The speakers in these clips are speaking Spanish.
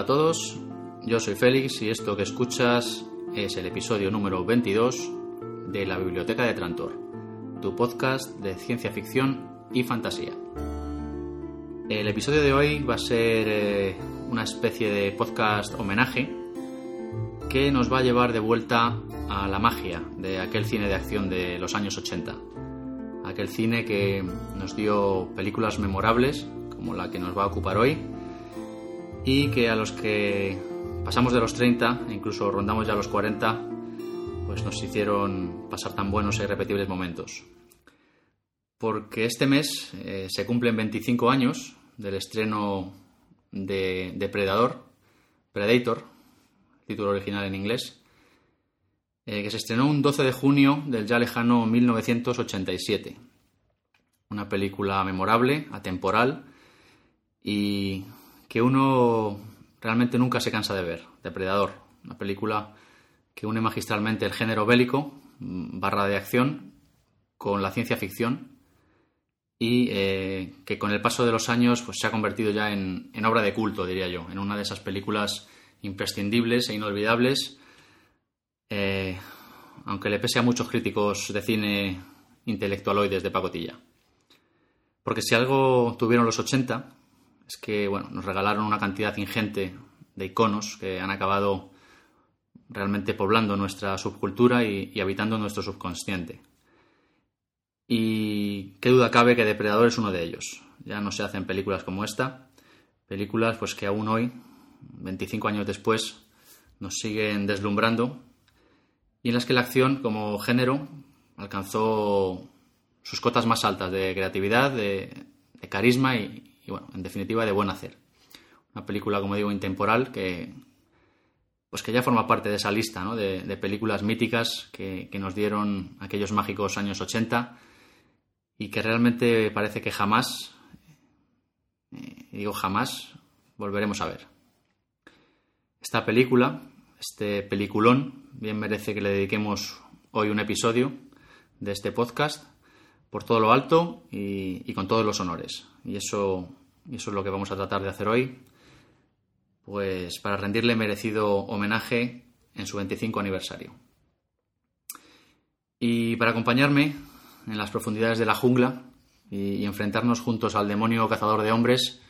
Hola a todos, yo soy Félix y esto que escuchas es el episodio número 22 de la Biblioteca de Trantor, tu podcast de ciencia ficción y fantasía. El episodio de hoy va a ser eh, una especie de podcast homenaje que nos va a llevar de vuelta a la magia de aquel cine de acción de los años 80. Aquel cine que nos dio películas memorables como la que nos va a ocupar hoy y que a los que pasamos de los 30 e incluso rondamos ya los 40 pues nos hicieron pasar tan buenos e irrepetibles momentos. Porque este mes eh, se cumplen 25 años del estreno de Depredador, Predator, título original en inglés, eh, que se estrenó un 12 de junio del ya lejano 1987. Una película memorable, atemporal y que uno realmente nunca se cansa de ver. Depredador, una película que une magistralmente el género bélico, mm, barra de acción, con la ciencia ficción y eh, que con el paso de los años pues, se ha convertido ya en, obra de culto, diría yo, en una de esas películas imprescindibles e inolvidables, eh, aunque le pese a muchos críticos de cine intelectualoides de pacotilla. Porque si algo tuvieron los 80 es que bueno, nos regalaron una cantidad ingente de iconos que han acabado realmente poblando nuestra subcultura y, habitando nuestro subconsciente. Y qué duda cabe que Depredador es uno de ellos. Ya no se hacen películas como esta, películas pues que aún hoy, 25 años después, nos siguen deslumbrando y en las que la acción como género alcanzó sus cotas más altas de creatividad, de carisma y, y bueno, en definitiva de buen hacer. Una película, como digo, intemporal que pues que ya forma parte de esa lista de, películas míticas que, nos dieron aquellos mágicos años 80 y que realmente parece que jamás, eh, digo jamás, volveremos a ver. Esta película, este peliculón, bien merece que le dediquemos hoy un episodio de este podcast por todo lo alto y con todos los honores. Y eso y eso es lo que vamos a tratar de hacer hoy, pues para rendirle merecido homenaje en su 25 aniversario. Y para acompañarme en las profundidades de la jungla y, enfrentarnos juntos al demonio cazador de hombres,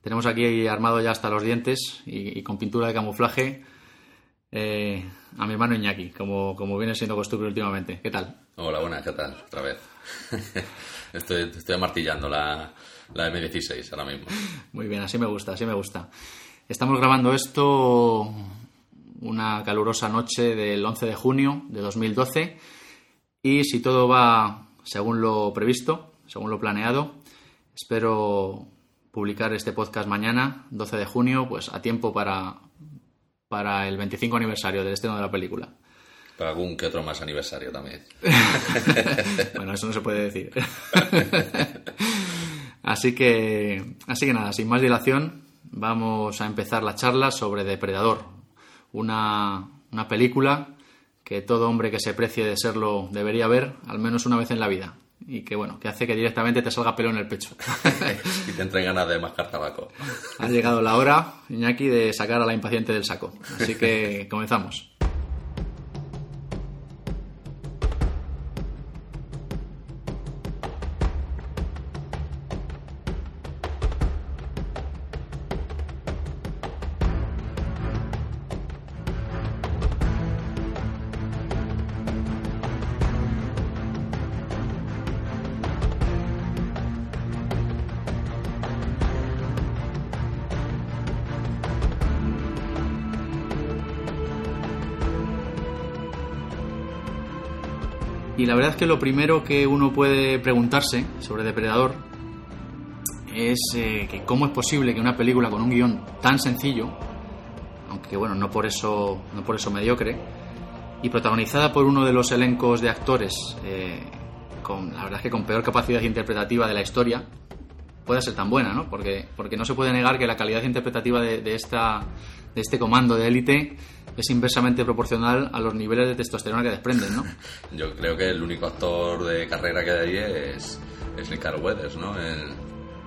tenemos aquí armado ya hasta los dientes y, con pintura de camuflaje eh, a mi hermano Iñaki, como, como viene siendo costumbre últimamente. ¿Qué tal? Hola, buenas, ¿qué tal? Otra vez. estoy, estoy amartillando la, la M16 ahora mismo. Muy bien, así me gusta, así me gusta. Estamos grabando esto una calurosa noche del 11 de junio de 2012 y si todo va según lo previsto, según lo planeado, espero publicar este podcast mañana, 12 de junio, pues a tiempo para, para el 25 aniversario del estreno de la película. Para algún que otro más aniversario también. bueno, eso no se puede decir. Así que, así que nada, sin más dilación, vamos a empezar la charla sobre Depredador, una, una película que todo hombre que se precie de serlo debería ver al menos una vez en la vida y que bueno, que hace que directamente te salga pelo en el pecho. y te entren ganas de mascar tabaco. Ha llegado la hora, Iñaki, de sacar a la impaciente del saco. Así que comenzamos. Verdad es que lo primero que uno puede preguntarse sobre Depredador es eh, que cómo es posible que una película con un guion tan sencillo, aunque bueno, no por eso, no por eso mediocre, y protagonizada por uno de los elencos de actores eh, con la verdad es que con peor capacidad interpretativa de la historia, pueda ser tan buena, ¿no? Porque, porque no se puede negar que la calidad interpretativa de, de esta, de este comando de élite es inversamente proporcional a los niveles de testosterona que desprenden, ¿no? Yo creo que el único actor de carrera que hay es, es Ricardo Weathers, ¿no? El,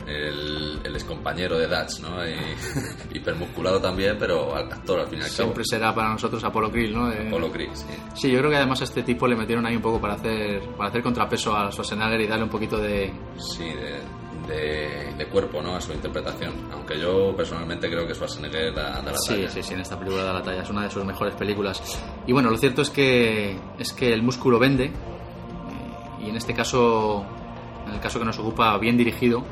el, el excompañero de Dutch, ¿no? Y, hipermusculado también, pero actor al fin y al cabo. Siempre será para nosotros Apolo Krill, ¿no? De- Apollo Creed, sí. Sí, yo creo que además a este tipo le metieron ahí un poco para hacer, para hacer contrapeso a Schwarzenegger y darle un poquito de... Sí, de, de, de cuerpo, ¿no? A su interpretación. Aunque yo personalmente creo que Schwarzenegger da, da la Sí, talla. sí, sí, en esta película de la talla, es una de sus mejores películas. Y bueno, lo cierto es que, es que el músculo vende, eh, y en este caso, en el caso que nos ocupa, bien dirigido.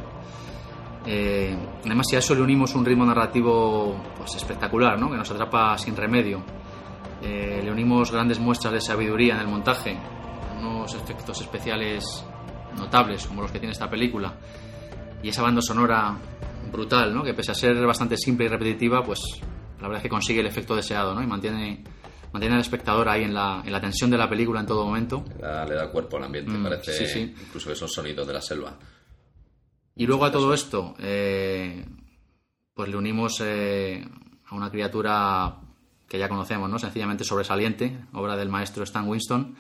Eh, además, si a eso le unimos un ritmo narrativo pues espectacular, ¿no? que nos atrapa sin remedio. Eh, le unimos grandes muestras de sabiduría en el montaje, unos efectos especiales notables como los que tiene esta película, y esa banda sonora brutal, ¿no? que pese a ser bastante simple y repetitiva, pues la verdad es que consigue el efecto deseado ¿no? y mantiene, mantiene al espectador ahí en la, en la tensión de la película en todo momento. Le da, le da cuerpo al ambiente, Mm, parece sí, sí. incluso esos sonidos de la selva. Y luego a todo esto, eh, pues le unimos eh, a una criatura que ya conocemos, ¿no? Sencillamente sobresaliente, obra del maestro Stan Winston,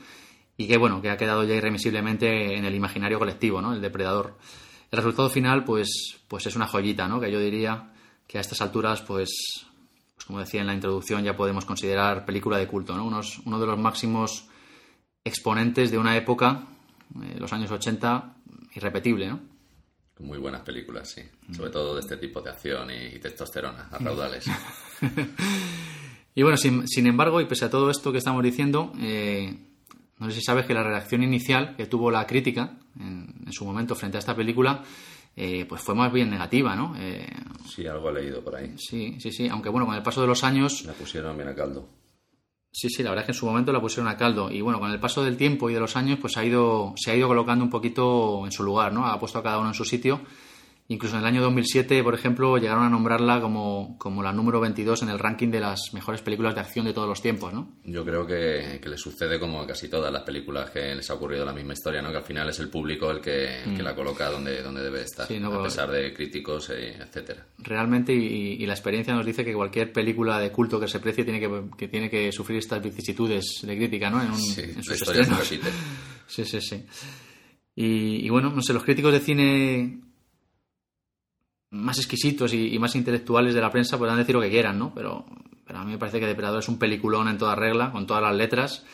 y que bueno, que ha quedado ya irremisiblemente en el imaginario colectivo, ¿no? El depredador. El resultado final, pues, pues es una joyita, ¿no? Que yo diría que a estas alturas, pues, pues como decía en la introducción, ya podemos considerar película de culto, ¿no? Unos, uno de los máximos exponentes de una época, eh, los años 80, irrepetible, ¿no? Muy buenas películas, sí. Sobre todo de este tipo de acción y, y testosterona, a raudales. Y bueno, sin, sin embargo, y pese a todo esto que estamos diciendo, eh, no sé si sabes que la reacción inicial que tuvo la crítica en, en su momento frente a esta película, eh, pues fue más bien negativa, ¿no? Eh, Sí, algo he leído por ahí. sí, sí, sí, aunque bueno, con el paso de los años, La pusieron bien a caldo. sí, sí, la verdad es que en su momento la pusieron a caldo. Y bueno, con el paso del tiempo y de los años, pues ha ido, se ha ido colocando un poquito en su lugar, ¿no? Ha puesto a cada uno en su sitio. Incluso en el año 2007, por ejemplo, llegaron a nombrarla como, como la número 22 en el ranking de las mejores películas de acción de todos los tiempos, ¿no? Yo creo que, que le sucede como a casi todas las películas que les ha ocurrido la misma historia, ¿no? Que al final es el público el que, que la coloca donde, donde debe estar, Mm. Sí, no, a pesar de críticos, eh, etcétera. realmente y, y la experiencia nos dice que cualquier película de culto que se precie tiene que, que tiene que sufrir estas vicisitudes de crítica, ¿no? En, un- Sí, en sus estrenos. Sí, sí, sí. Y, y bueno, no sé, los críticos de cine más exquisitos y, más intelectuales de la prensa podrán decir lo que quieran, ¿no? Pero, a mí me parece que Depredador es un peliculón en toda regla, con todas las letras.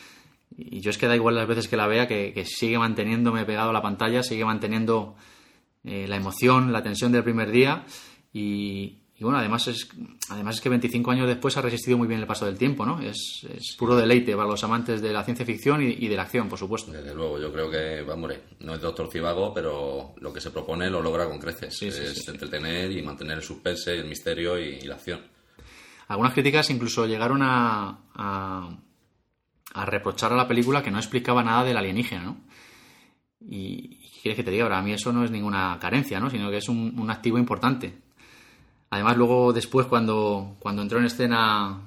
Y yo es que da igual las veces que la vea, que, que sigue manteniéndome pegado a la pantalla, sigue manteniendo eh, la emoción, la tensión del primer día. Y, y bueno, además es, además es que 25 años después ha resistido muy bien el paso del tiempo, ¿no? Es, es puro deleite para los amantes de la ciencia ficción y, y de la acción, por supuesto. Desde luego, yo creo que, vamos, no es Doctor Cibago, pero lo que se propone lo logra con creces. Sí, sí, es sí. entretener y mantener el suspense, el misterio y, y la acción. Algunas críticas incluso llegaron a, a, a reprochar a la película que no explicaba nada del alienígena, ¿no? Y, y quieres que te diga, ahora a mí eso no es ninguna carencia, ¿no? Sino que es un, un activo importante. Además, luego después, cuando, cuando entró en escena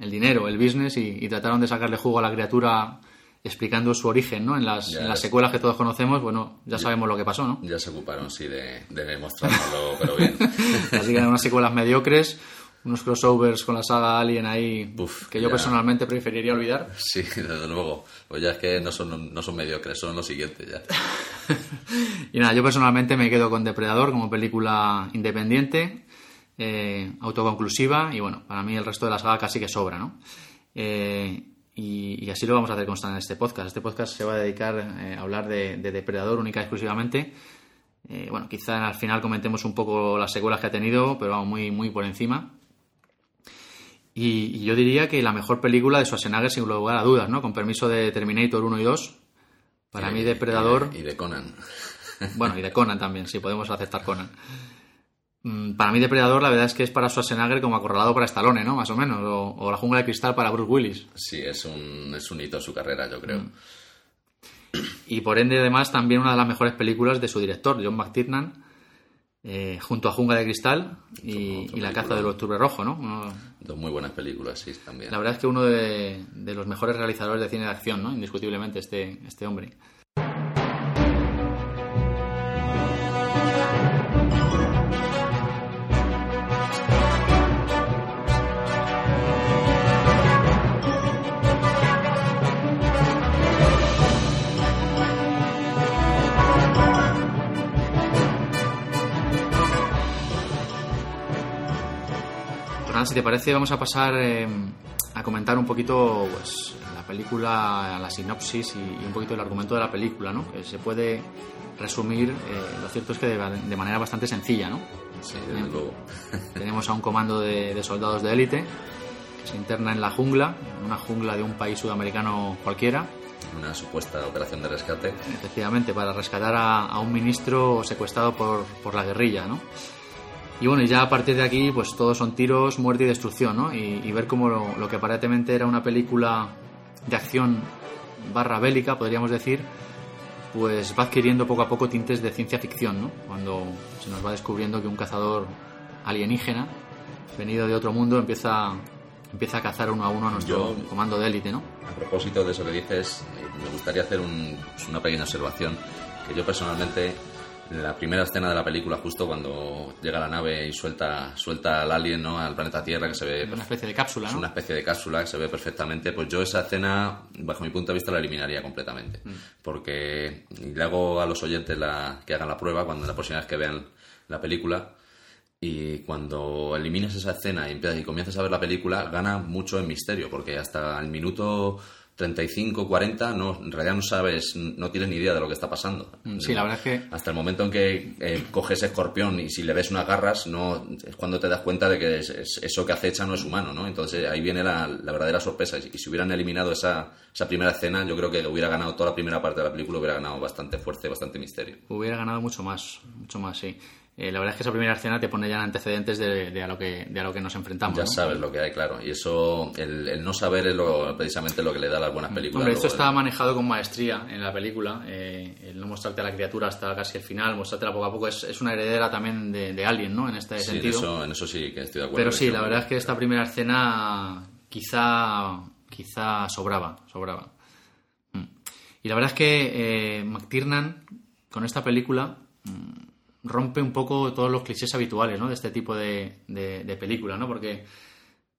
el dinero, el business, y, y trataron de sacarle jugo a la criatura explicando su origen, ¿no? En las, Ya en las secuelas que todos conocemos, bueno, ya sabemos lo que pasó, ¿no? Ya se ocuparon, sí, de, de demostrárnoslo, pero bien. Así que eran unas secuelas mediocres, unos crossovers con la saga Alien ahí, Uf, que yo ya. personalmente preferiría olvidar. Sí, desde luego. Pues ya es que no son, no son mediocres, son los siguientes ya. Y nada, yo personalmente me quedo con Depredador como película independiente, eh, autoconclusiva y bueno, para mí el resto de la saga casi que sobra, ¿no? Eh, y, y así lo vamos a hacer constar en este podcast. Este podcast se va a dedicar eh, a hablar de, de Depredador única y exclusivamente. Eh, bueno, quizá al final comentemos un poco las secuelas que ha tenido, pero vamos muy, muy por encima. Y, y yo diría que la mejor película de Schwarzenegger, sin lugar a dudas, ¿no? Con permiso de Terminator 1 y 2. Para Y- mí, Depredador. Y de, y de Conan. Bueno, y de Conan también, sí, podemos aceptar Conan. Mm, Para mí, Depredador, la verdad es que es para Schwarzenegger como acorralado para Stallone, ¿no? Más o menos. O, o La jungla de cristal para Bruce Willis. Sí, es un, es un hito en su carrera, yo creo. y por ende, además, también una de las mejores películas de su director, John McTiernan, eh, junto a Jungla de Cristal y, y La caza del octubre rojo, ¿no? Uno- Dos muy buenas películas, sí, también. la verdad es que uno de, de los mejores realizadores de cine de acción, ¿no? Indiscutiblemente, este, este hombre. Nada, si te parece, vamos a pasar eh, a comentar un poquito pues, la película, la sinopsis y, y un poquito el argumento de la película, ¿no? Que se puede resumir, eh, lo cierto es que de, de manera bastante sencilla, ¿no? Sí, desde luego. Tenemos a un comando de, de soldados de élite que se interna en la jungla, en una jungla de un país sudamericano cualquiera, Una supuesta operación de rescate. efectivamente, para rescatar a, a un ministro secuestrado por, por la guerrilla, ¿no? Y bueno, ya a partir de aquí, pues todos son tiros, muerte y destrucción, ¿no? Y, y ver cómo lo, lo que aparentemente era una película de acción barra bélica, podríamos decir, pues va adquiriendo poco a poco tintes de ciencia ficción, ¿no? Cuando se nos va descubriendo que un cazador alienígena, venido de otro mundo, empieza, empieza a cazar uno a uno a nuestro Yo- comando de élite, ¿no? A propósito de eso que dices, eh, me gustaría hacer un- una pequeña observación. Que yo personalmente, la primera escena de la película, justo cuando llega la nave y suelta, suelta al alien, ¿no? Al planeta Tierra, que se ve Una especie de cápsula, Es ¿no? una especie de cápsula que se ve perfectamente. Pues yo esa escena, bajo mi punto de vista, la eliminaría completamente. Porque y le hago a los oyentes la, que hagan la prueba cuando la próxima vez que vean la película. Y cuando eliminas esa escena y, empiezas, y comienzas a ver la película, gana mucho en misterio. Porque hasta el minuto 35, 40, no, en realidad no sabes, no tienes ni idea de lo que está pasando. Mm, Sí, la verdad es que Hasta el momento en que eh, coges escorpión y si le ves unas garras, no es cuando te das cuenta de que es- es- eso que acecha no es humano, ¿no? Entonces ahí viene la, la verdadera sorpresa. Y si hubieran eliminado esa, esa primera escena, yo creo que hubiera ganado toda la primera parte de la película, hubiera ganado bastante fuerza y bastante misterio. hubiera ganado mucho más, mucho más, sí. Eh, la verdad es que esa primera escena te pone ya en antecedentes de, de a, lo que, de a lo que nos enfrentamos. Ya ¿no? sabes lo que hay, claro. Y eso, el, el no saber es lo, precisamente lo que le da a las buenas películas. Hombre, esto Luego, está manejado con maestría en la película. eh, el no mostrarte a la criatura hasta casi el final, mostrártela poco a poco, es, es una heredera también de, de Alien, ¿no? En este sí, en sentido. eso, en eso sí que estoy de acuerdo. Pero sí, la verdad es que esta primera escena quizá, quizá sobraba, sobraba. Mm. Y la verdad es que eh, McTiernan, con esta película, mm, rompe un poco todos los clichés habituales ¿no? de este tipo de, de, película, ¿no? Porque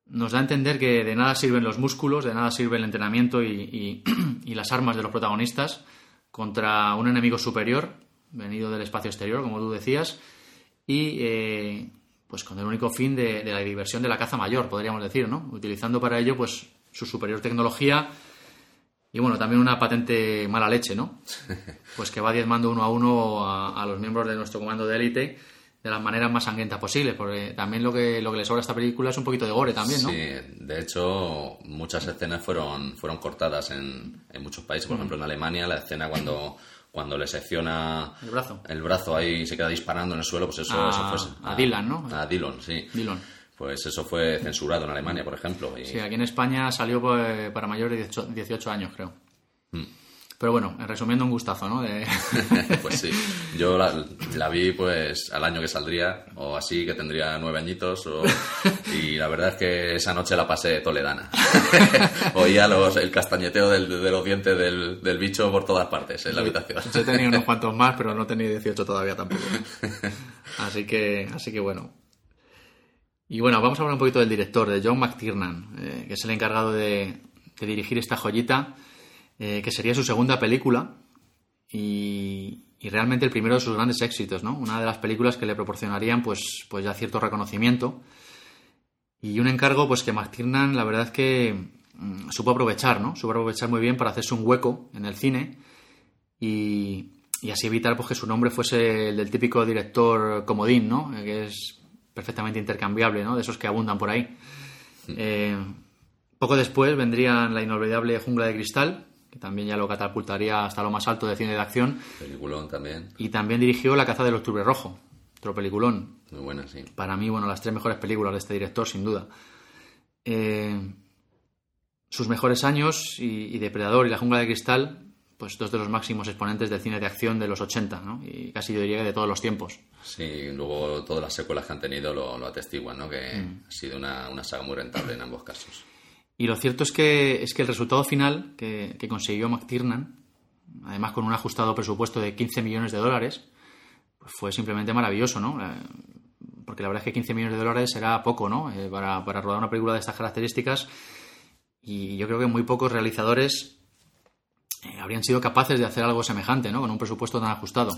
nos da a entender que de nada sirven los músculos, de nada sirve el entrenamiento y, y- y las armas de los protagonistas contra un enemigo superior, venido del espacio exterior, como tú decías, y eh, pues con el único fin de, de la diversión de la caza mayor, podríamos decir, ¿no? Utilizando para ello pues su superior tecnología y bueno, también una patente mala leche, ¿no? Pues que va diezmando uno a uno a, a los miembros de nuestro comando de élite de las maneras más sangrientas posibles, porque también lo que, lo que le sobra a esta película es un poquito de gore también, ¿no? Sí, de hecho, muchas escenas fueron, fueron cortadas en, en muchos países. Mm. Por ejemplo, en Alemania, la escena cuando, cuando le secciona El brazo. el brazo ahí y se queda disparando en el suelo, pues eso, A- eso fue. a Dylan, ¿no? A Dylan, sí. Dylan. Pues eso fue censurado en Alemania, por ejemplo. Y, Sí, aquí en España salió pues, para mayores de 18, 18 años, creo. Mm. Pero bueno, resumiendo un gustazo, ¿no? De- pues sí, yo la, la vi pues al año que saldría, o así, que tendría nueve añitos, o- y la verdad es que esa noche la pasé toledana. Oía los, el castañeteo del- de los dientes del, del bicho por todas partes en la habitación. Yo he tenido unos cuantos más, pero no tenía 18 todavía tampoco. Así que, así que bueno. Y bueno, vamos a hablar un poquito del director, de John McTiernan, eh, que es el encargado de, dirigir esta joyita, eh, que sería su segunda película y, y realmente el primero de sus grandes éxitos, ¿no? Una de las películas que le proporcionarían pues, pues ya cierto reconocimiento y un encargo pues que McTiernan la verdad es que mm, supo aprovechar, ¿no? Supo aprovechar muy bien para hacerse un hueco en el cine y, y así evitar pues, que su nombre fuese el del típico director comodín, ¿no? Que es perfectamente intercambiable, ¿no? De esos que abundan por ahí. Eh, poco después vendrían la inolvidable Jungla de Cristal, que también ya lo catapultaría hasta lo más alto de cine de acción, Peliculón también, y también dirigió La caza del octubre rojo, otro peliculón, muy buena, sí. para mí, bueno, las tres mejores películas de este director, sin duda. Eh, sus mejores años y, y Depredador y La jungla de cristal, pues dos de los máximos exponentes del cine de acción de los 80, ¿no? Y casi yo diría que de todos los tiempos. Sí, luego todas las secuelas que han tenido lo, lo atestiguan, ¿no? Que ha sido una, una, saga muy rentable en ambos casos. Y lo cierto es que, es que el resultado final que, que consiguió McTiernan, además con un ajustado presupuesto de 15 millones de dólares, pues fue simplemente maravilloso, ¿no? Eh, porque la verdad es que 15 millones de dólares era poco, ¿no? Eh, para, para rodar una película de estas características. Y yo creo que muy pocos realizadores eh, habrían sido capaces de hacer algo semejante, ¿no? Con un presupuesto tan ajustado.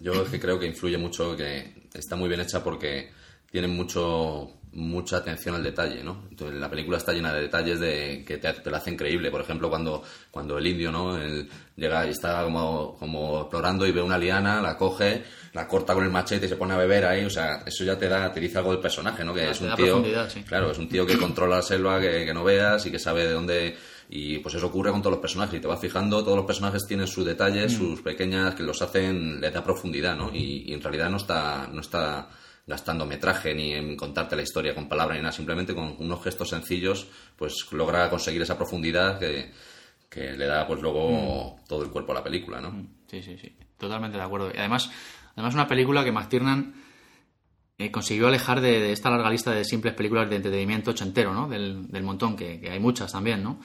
Yo, creo que influye mucho, que está muy bien hecha porque tiene mucho mucha atención al detalle, ¿no? Entonces, la película está llena de detalles de que te, te la hace increíble. Por ejemplo, cuando, cuando el indio, ¿no? llega y está como, como explorando y ve una liana, la coge, la corta con el machete y se pone a beber ahí. O sea, eso ya te da, te dice algo del personaje, ¿no? Que Ah, es un tío, sí. claro, es un tío que controla la selva, que, que no veas y que sabe de dónde y pues eso ocurre con todos los personajes y te vas fijando todos los personajes tienen sus Mm. detalles sus pequeñas que los hacen les da profundidad no y, y en realidad no está no está gastando metraje ni en contarte la historia con palabras ni nada simplemente con unos gestos sencillos pues logra conseguir esa profundidad que, que le da pues luego Mm. todo el cuerpo a la película no Sí, sí, sí. Totalmente de acuerdo. Y además, además una película que McTiernan eh, consiguió alejar de, de esta larga lista de simples películas de entretenimiento ochentero, ¿no? Del, del montón, que, que hay muchas también, ¿no?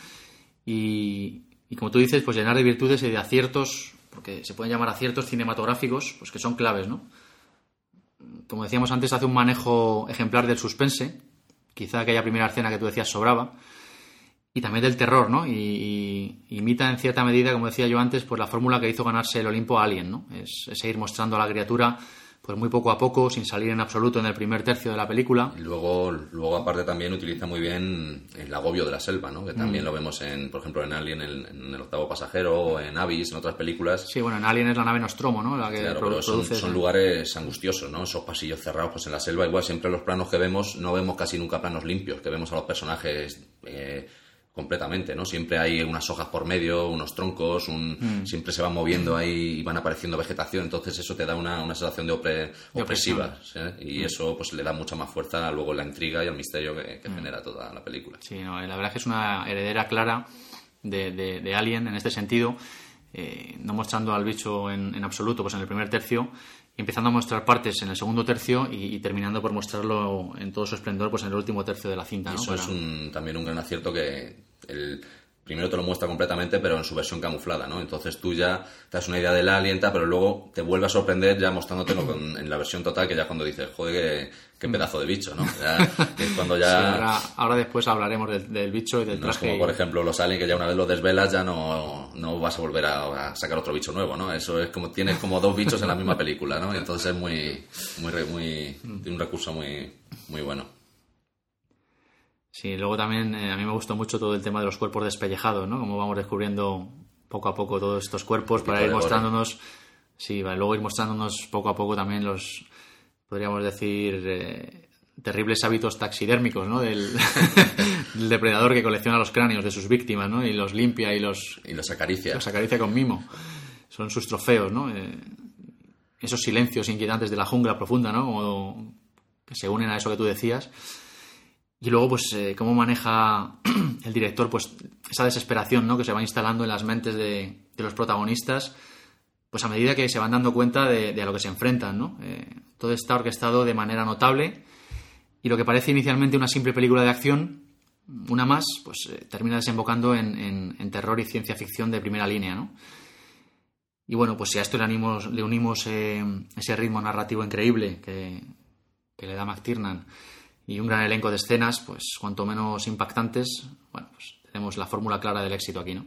Y, y como tú dices, pues llenar de virtudes y de aciertos, porque se pueden llamar aciertos cinematográficos, pues que son claves, ¿no? Como decíamos antes, hace un manejo ejemplar del suspense, quizá aquella primera escena que tú decías sobraba, y también del terror, ¿no? Y, imita en cierta medida, como decía yo antes, pues la fórmula que hizo ganarse el Olimpo a Alien, ¿no? Es, es ir mostrando a la criatura pues muy poco a poco, sin salir en absoluto en el primer tercio de la película. Y luego, luego aparte también utiliza muy bien el agobio de la selva, ¿no? Que también Mm. lo vemos en, por ejemplo, en Alien, en, en el octavo pasajero, o en Abyss, en otras películas. Sí, bueno, en Alien es la nave Nostromo, ¿no? La que Claro, produ- pero son, produce son lugares angustiosos, ¿no? Esos pasillos cerrados pues en la selva. Igual siempre los planos que vemos no vemos casi nunca planos limpios, que vemos a los personajes eh, completamente, ¿no? Siempre hay unas hojas por medio, unos troncos, un, Mm. siempre se van moviendo ahí y van apareciendo vegetación, entonces eso te da una, una sensación de, opre- De opresiva, ¿sí? Y eso pues le da mucha más fuerza luego a la intriga y al misterio que, que genera toda la película. Sí, no, la verdad es que es una heredera clara de, de- de Alien en este sentido, eh, no mostrando al bicho en, en absoluto pues en el primer tercio, empezando a mostrar partes en el segundo tercio y, y terminando por mostrarlo en todo su esplendor pues en el último tercio de la cinta. Eso Para- es un- también un gran acierto que el, primero te lo muestra completamente, pero en su versión camuflada, ¿no? Entonces tú ya te das una idea del alien, tal, pero luego te vuelve a sorprender ya mostrándotelo con- en la versión total, que ya cuando dices, joder, qué, qué pedazo de bicho, ¿no? Ya, que es cuando Sí, ya... ahora, ahora después hablaremos del, del bicho y del No es como, por ejemplo, los aliens que ya una vez los desvelas ya no, no vas a volver a, a sacar otro bicho nuevo, ¿no? Eso es como tienes como dos bichos en la misma película, ¿no? Y entonces es muy, muy, muy, tiene un recurso muy, muy bueno. Sí, luego también eh, a mí me gustó mucho todo el tema de los cuerpos despellejados, ¿no? Como vamos descubriendo poco a poco todos estos cuerpos para ir mostrándonos, sí, para luego ir mostrándonos poco a poco también los, podríamos decir, eh, terribles hábitos taxidérmicos, ¿no? Del, del depredador que colecciona los cráneos de sus víctimas, ¿no? Y los limpia y los, Y los acaricia. los acaricia con mimo. Son sus trofeos, ¿no? Eh, esos silencios inquietantes de la jungla profunda, ¿no? Como que se unen a eso que tú decías. Y luego, pues, eh, cómo maneja el director, pues, esa desesperación, ¿no? Que se va instalando en las mentes de, los protagonistas, pues a medida que se van dando cuenta de, a lo que se enfrentan, ¿no? Eh, todo está orquestado de manera notable y lo que parece inicialmente una simple película de acción, una más, pues eh, termina desembocando en, en- terror y ciencia ficción de primera línea, ¿no? Y bueno, pues si a esto le, animos- le unimos ese ritmo narrativo increíble que, que le da McTiernan y un gran elenco de escenas, pues cuanto menos impactantes, bueno, pues tenemos la fórmula clara del éxito aquí, ¿no?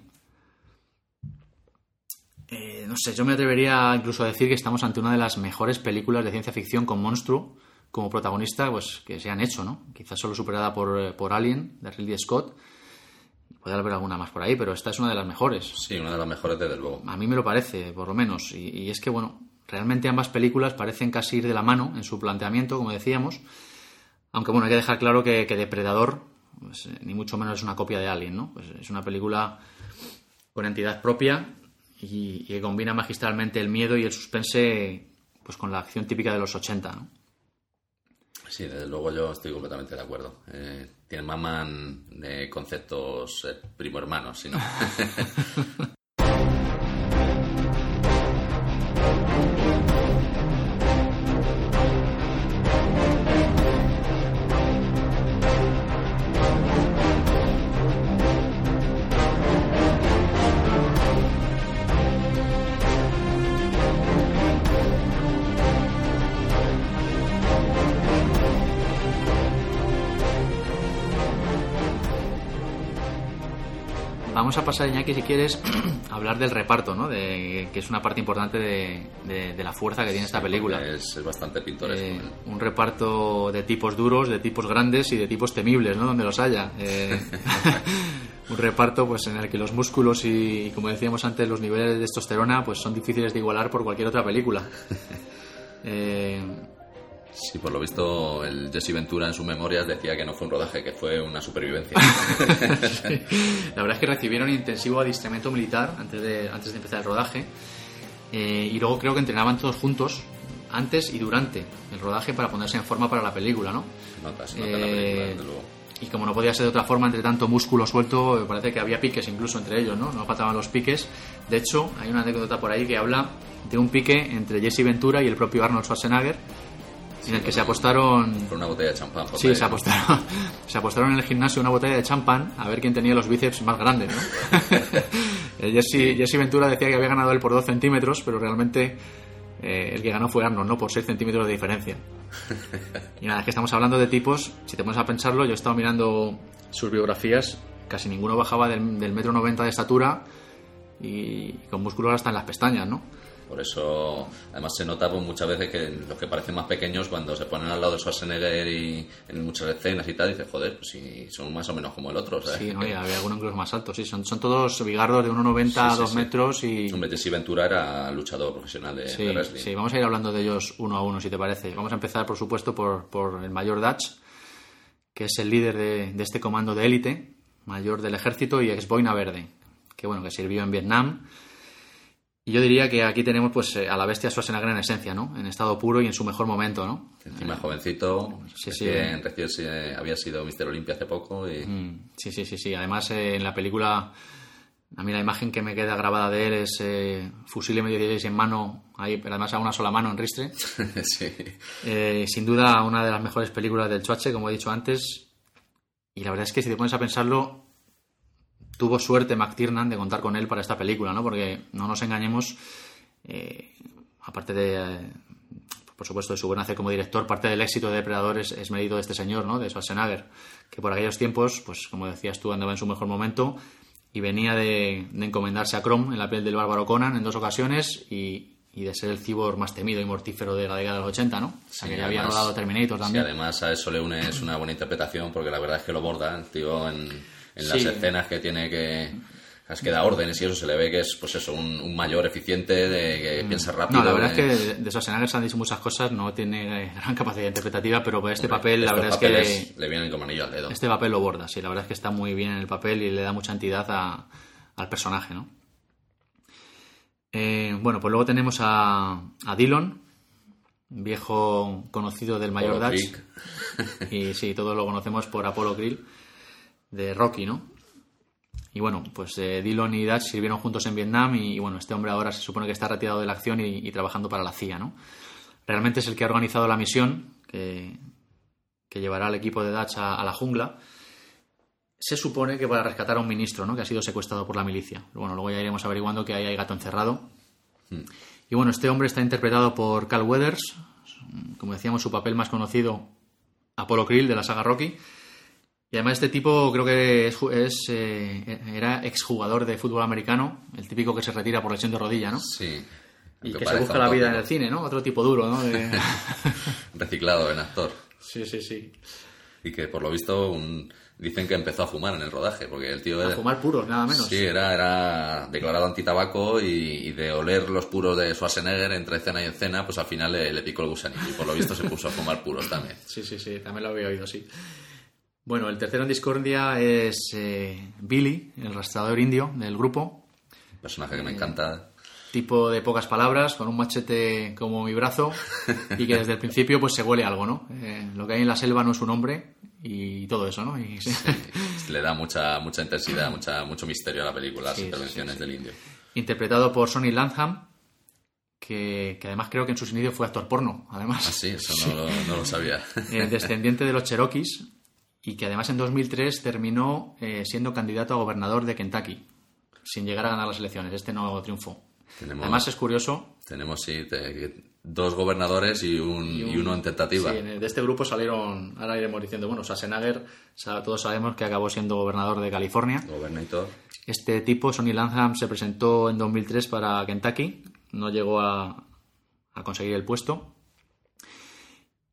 Eh, no sé, yo me atrevería incluso a decir que estamos ante una de las mejores películas de ciencia ficción con monstruo como protagonista, pues que se han hecho, ¿no? Quizás solo superada por, eh, por Alien, de Ridley Scott. Puede haber alguna más por ahí, pero esta es una de las mejores. Sí, una de las mejores desde luego. A mí me lo parece, por lo menos. Y, y es que, bueno, realmente ambas películas parecen casi ir de la mano en su planteamiento, como decíamos. Aunque, bueno, hay que dejar claro que, que Depredador, pues, eh, ni mucho menos es una copia de Alien, ¿no? Pues es una película con entidad propia y, y que combina magistralmente el miedo y el suspense pues con la acción típica de los 80, ¿no? Sí, desde luego yo estoy completamente de acuerdo. Eh, tiene maman de conceptos eh, primo hermanos, sino. vamos a pasar, Iñaki, si quieres, a hablar del reparto, ¿no? De, que es una parte importante de, de- de la fuerza que tiene esta película. Es, es bastante pintoresco. Eh, un reparto de tipos duros, de tipos grandes y de tipos temibles, ¿no? Donde los haya. Eh, un reparto pues en el que los músculos y, y, como decíamos antes, los niveles de testosterona pues son difíciles de igualar por cualquier otra película. Eh, Sí, por lo visto, el Jesse Ventura en sus memorias decía que no fue un rodaje, que fue una supervivencia. La verdad es que recibieron intensivo adiestramiento militar antes de, antes de empezar el rodaje eh, y luego creo que entrenaban todos juntos antes y durante el rodaje para ponerse en forma para la película, ¿no? Se nota, se nota en la película, Eh, desde luego. y como no podía ser de otra forma, entre tanto músculo suelto, me parece que había piques incluso entre ellos, ¿no? No faltaban los piques. De hecho, hay una anécdota por ahí que habla de un pique entre Jesse Ventura y el propio Arnold Schwarzenegger, en el que se apostaron Con una botella de champán. por Sí, se apostaron, se apostaron en el gimnasio una botella de champán a ver quién tenía los bíceps más grandes, ¿no? El Jesse, Jesse Ventura decía que había ganado él por 2 centímetros, pero realmente eh, el que ganó fue Arnold, ¿no? Por 6 centímetros de diferencia. Y nada, es que estamos hablando de tipos, si te pones a pensarlo, yo he estado mirando sus biografías, casi ninguno bajaba del, del metro noventa de estatura y con músculos hasta en las pestañas, ¿no? Por eso, además se nota pues, muchas veces que los que parecen más pequeños, cuando se ponen al lado de Schwarzenegger y en muchas escenas y tal, dices, joder, pues si son más o menos como el otro. ¿sabes? Sí, ¿no? Y había algunos incluso más altos, sí, son, son todos bigardos de 1,90 a Sí, sí, 2 sí. metros y... Hombre, Jesse Ventura era luchador profesional de, de wrestling. sí, vamos a ir hablando de ellos uno a uno, si te parece. Vamos a empezar, por supuesto, por, por el mayor Dutch, que es el líder de, de este comando de élite, mayor del ejército y ex boina verde, que bueno, que sirvió en Vietnam. Y yo diría que aquí tenemos pues eh, a la bestia Schwarzenegger en esencia, ¿no? En estado puro y en su mejor momento, ¿no? Encima jovencito, Sí, es sí. en recién había sido Mister Olimpia hace poco y Mm, Sí, sí, sí, sí. Además, eh, en la película, a mí la imagen que me queda grabada de él es eh, fusil M16 en mano, ahí, pero además a una sola mano en ristre. sí. Eh, sin duda, una de las mejores películas del Chuache, como he dicho antes. Y la verdad es que si te pones a pensarlo, tuvo suerte McTiernan de contar con él para esta película, ¿no? Porque no nos engañemos, eh, aparte de, por supuesto, de su buen hacer como director, parte del éxito de Depredador es, es mérito de este señor, ¿no? De Schwarzenegger, que por aquellos tiempos, pues como decías tú, andaba en su mejor momento y venía de, de encomendarse a Chrome en la piel del bárbaro Conan en dos ocasiones y, y de ser el cyborg más temido y mortífero de la década de los 80, ¿no? O sea, Sí, que ya había rodado Terminator Sí, también. además a eso le unes una buena interpretación porque la verdad es que lo borda el tío en, en las escenas que tiene que es que da órdenes y eso se le ve que es pues eso un, un mayor eficiente de que piensa rápido Mm. No, la verdad es que de- Schwarzenegger se han dicho muchas cosas, no tiene gran capacidad interpretativa, pero para este Hombre, papel, la verdad es que le vienen como anillo al dedo este papel lo borda, sí, la verdad es que está muy bien en el papel y le da mucha entidad a- al personaje, ¿no? Eh, bueno, pues luego tenemos a, a Dillon, viejo conocido del mayor Apollo Dutch. Y sí, todos lo conocemos por Apollo Grill, de Rocky, ¿no? Y bueno, pues eh, Dillon y Dutch sirvieron juntos en Vietnam y, y, bueno, este hombre ahora se supone que está retirado de la acción y, y trabajando para la CIA, ¿no? Realmente es el que ha organizado la misión que, que llevará al equipo de Dutch a, a la jungla. Se supone que para rescatar a un ministro, ¿no? Que ha sido secuestrado por la milicia. Bueno, luego ya iremos averiguando que ahí hay gato encerrado. Y bueno, este hombre está interpretado por Cal Weathers, como decíamos, su papel más conocido, Apollo Krill de la saga Rocky. Y además este tipo creo que es, eh, era exjugador de fútbol americano, el típico que se retira por lesión de rodilla, ¿no? sí Y que se busca la vida en el cine, ¿no? Otro tipo duro, ¿no? De- reciclado en actor sí, sí, sí. y que por lo visto un- dicen que empezó a fumar en el rodaje porque el tío A era, fumar puros, nada menos. Sí, era, era declarado antitabaco y, y de oler los puros de Schwarzenegger entre escena y escena, pues al final le, le picó el gusanillo y por lo visto se puso a fumar puros también. Sí, sí, sí, también lo había oído, sí. Bueno, el tercero en discordia es eh, Billy, el rastrador indio del grupo, personaje que me encanta. tipo de pocas palabras, con un machete como mi brazo y que desde el principio pues se huele algo, ¿no? Eh, lo que hay en la selva no es un hombre y todo eso, ¿no? Y, sí. Le da mucha mucha intensidad, mucha, mucho misterio a la película, las Sí, sí, intervenciones sí, del indio. Interpretado por Sonny Landham, que, que además creo que en sus inicios fue actor porno, además. Ah, sí, eso no, lo, no lo sabía. Eh, descendiente de los Cherokees y que además en 2003 terminó eh, siendo candidato a gobernador de Kentucky, sin llegar a ganar las elecciones. Este no triunfó. Tenemos, Además es curioso. tenemos sí, te- dos gobernadores y, un, y uno en tentativa. Sí, de este grupo salieron, ahora iremos diciendo, bueno, Schwarzenegger, todos sabemos que acabó siendo gobernador de California. Gobernator. Este tipo, Sonny Lanham, se presentó en 2003 para Kentucky, no llegó a, a conseguir el puesto.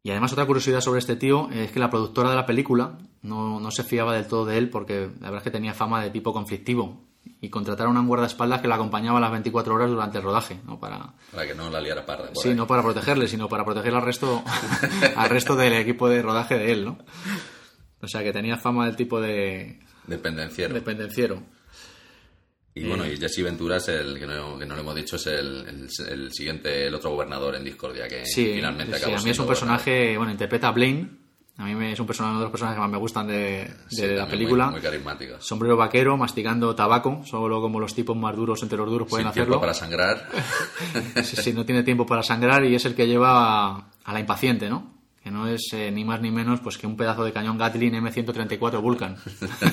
Y además otra curiosidad sobre este tío es que la productora de la película no, no se fiaba del todo de él porque la verdad es que tenía fama de tipo conflictivo y contrataron a un guardaespaldas que la acompañaba las 24 horas durante el rodaje, ¿no? Para, Para que no la liara parda. sí, ahí. no para protegerle, sino para proteger al resto, al resto del equipo de rodaje de él, ¿no? O sea que tenía fama del tipo de Dependenciero. dependenciero. Y bueno, y Jesse Ventura es el que no, que no lo hemos dicho, es el, el- el siguiente, el otro gobernador en Discordia que Sí, finalmente sí, acabó a mí es un personaje, bueno, interpreta a Blaine. A mí me, es un personaje, uno de los personajes que más me gustan de. Sí, la película. Muy, muy carismático. Sombrero vaquero, masticando tabaco, solo como los tipos más duros entre los duros pueden Sin tiempo hacerlo. para sangrar. Sí, sí, no tiene tiempo para sangrar y es el que lleva a, a la impaciente, ¿no? Que no es eh, ni más ni menos pues que un pedazo de cañón Gatling M134 Vulcan.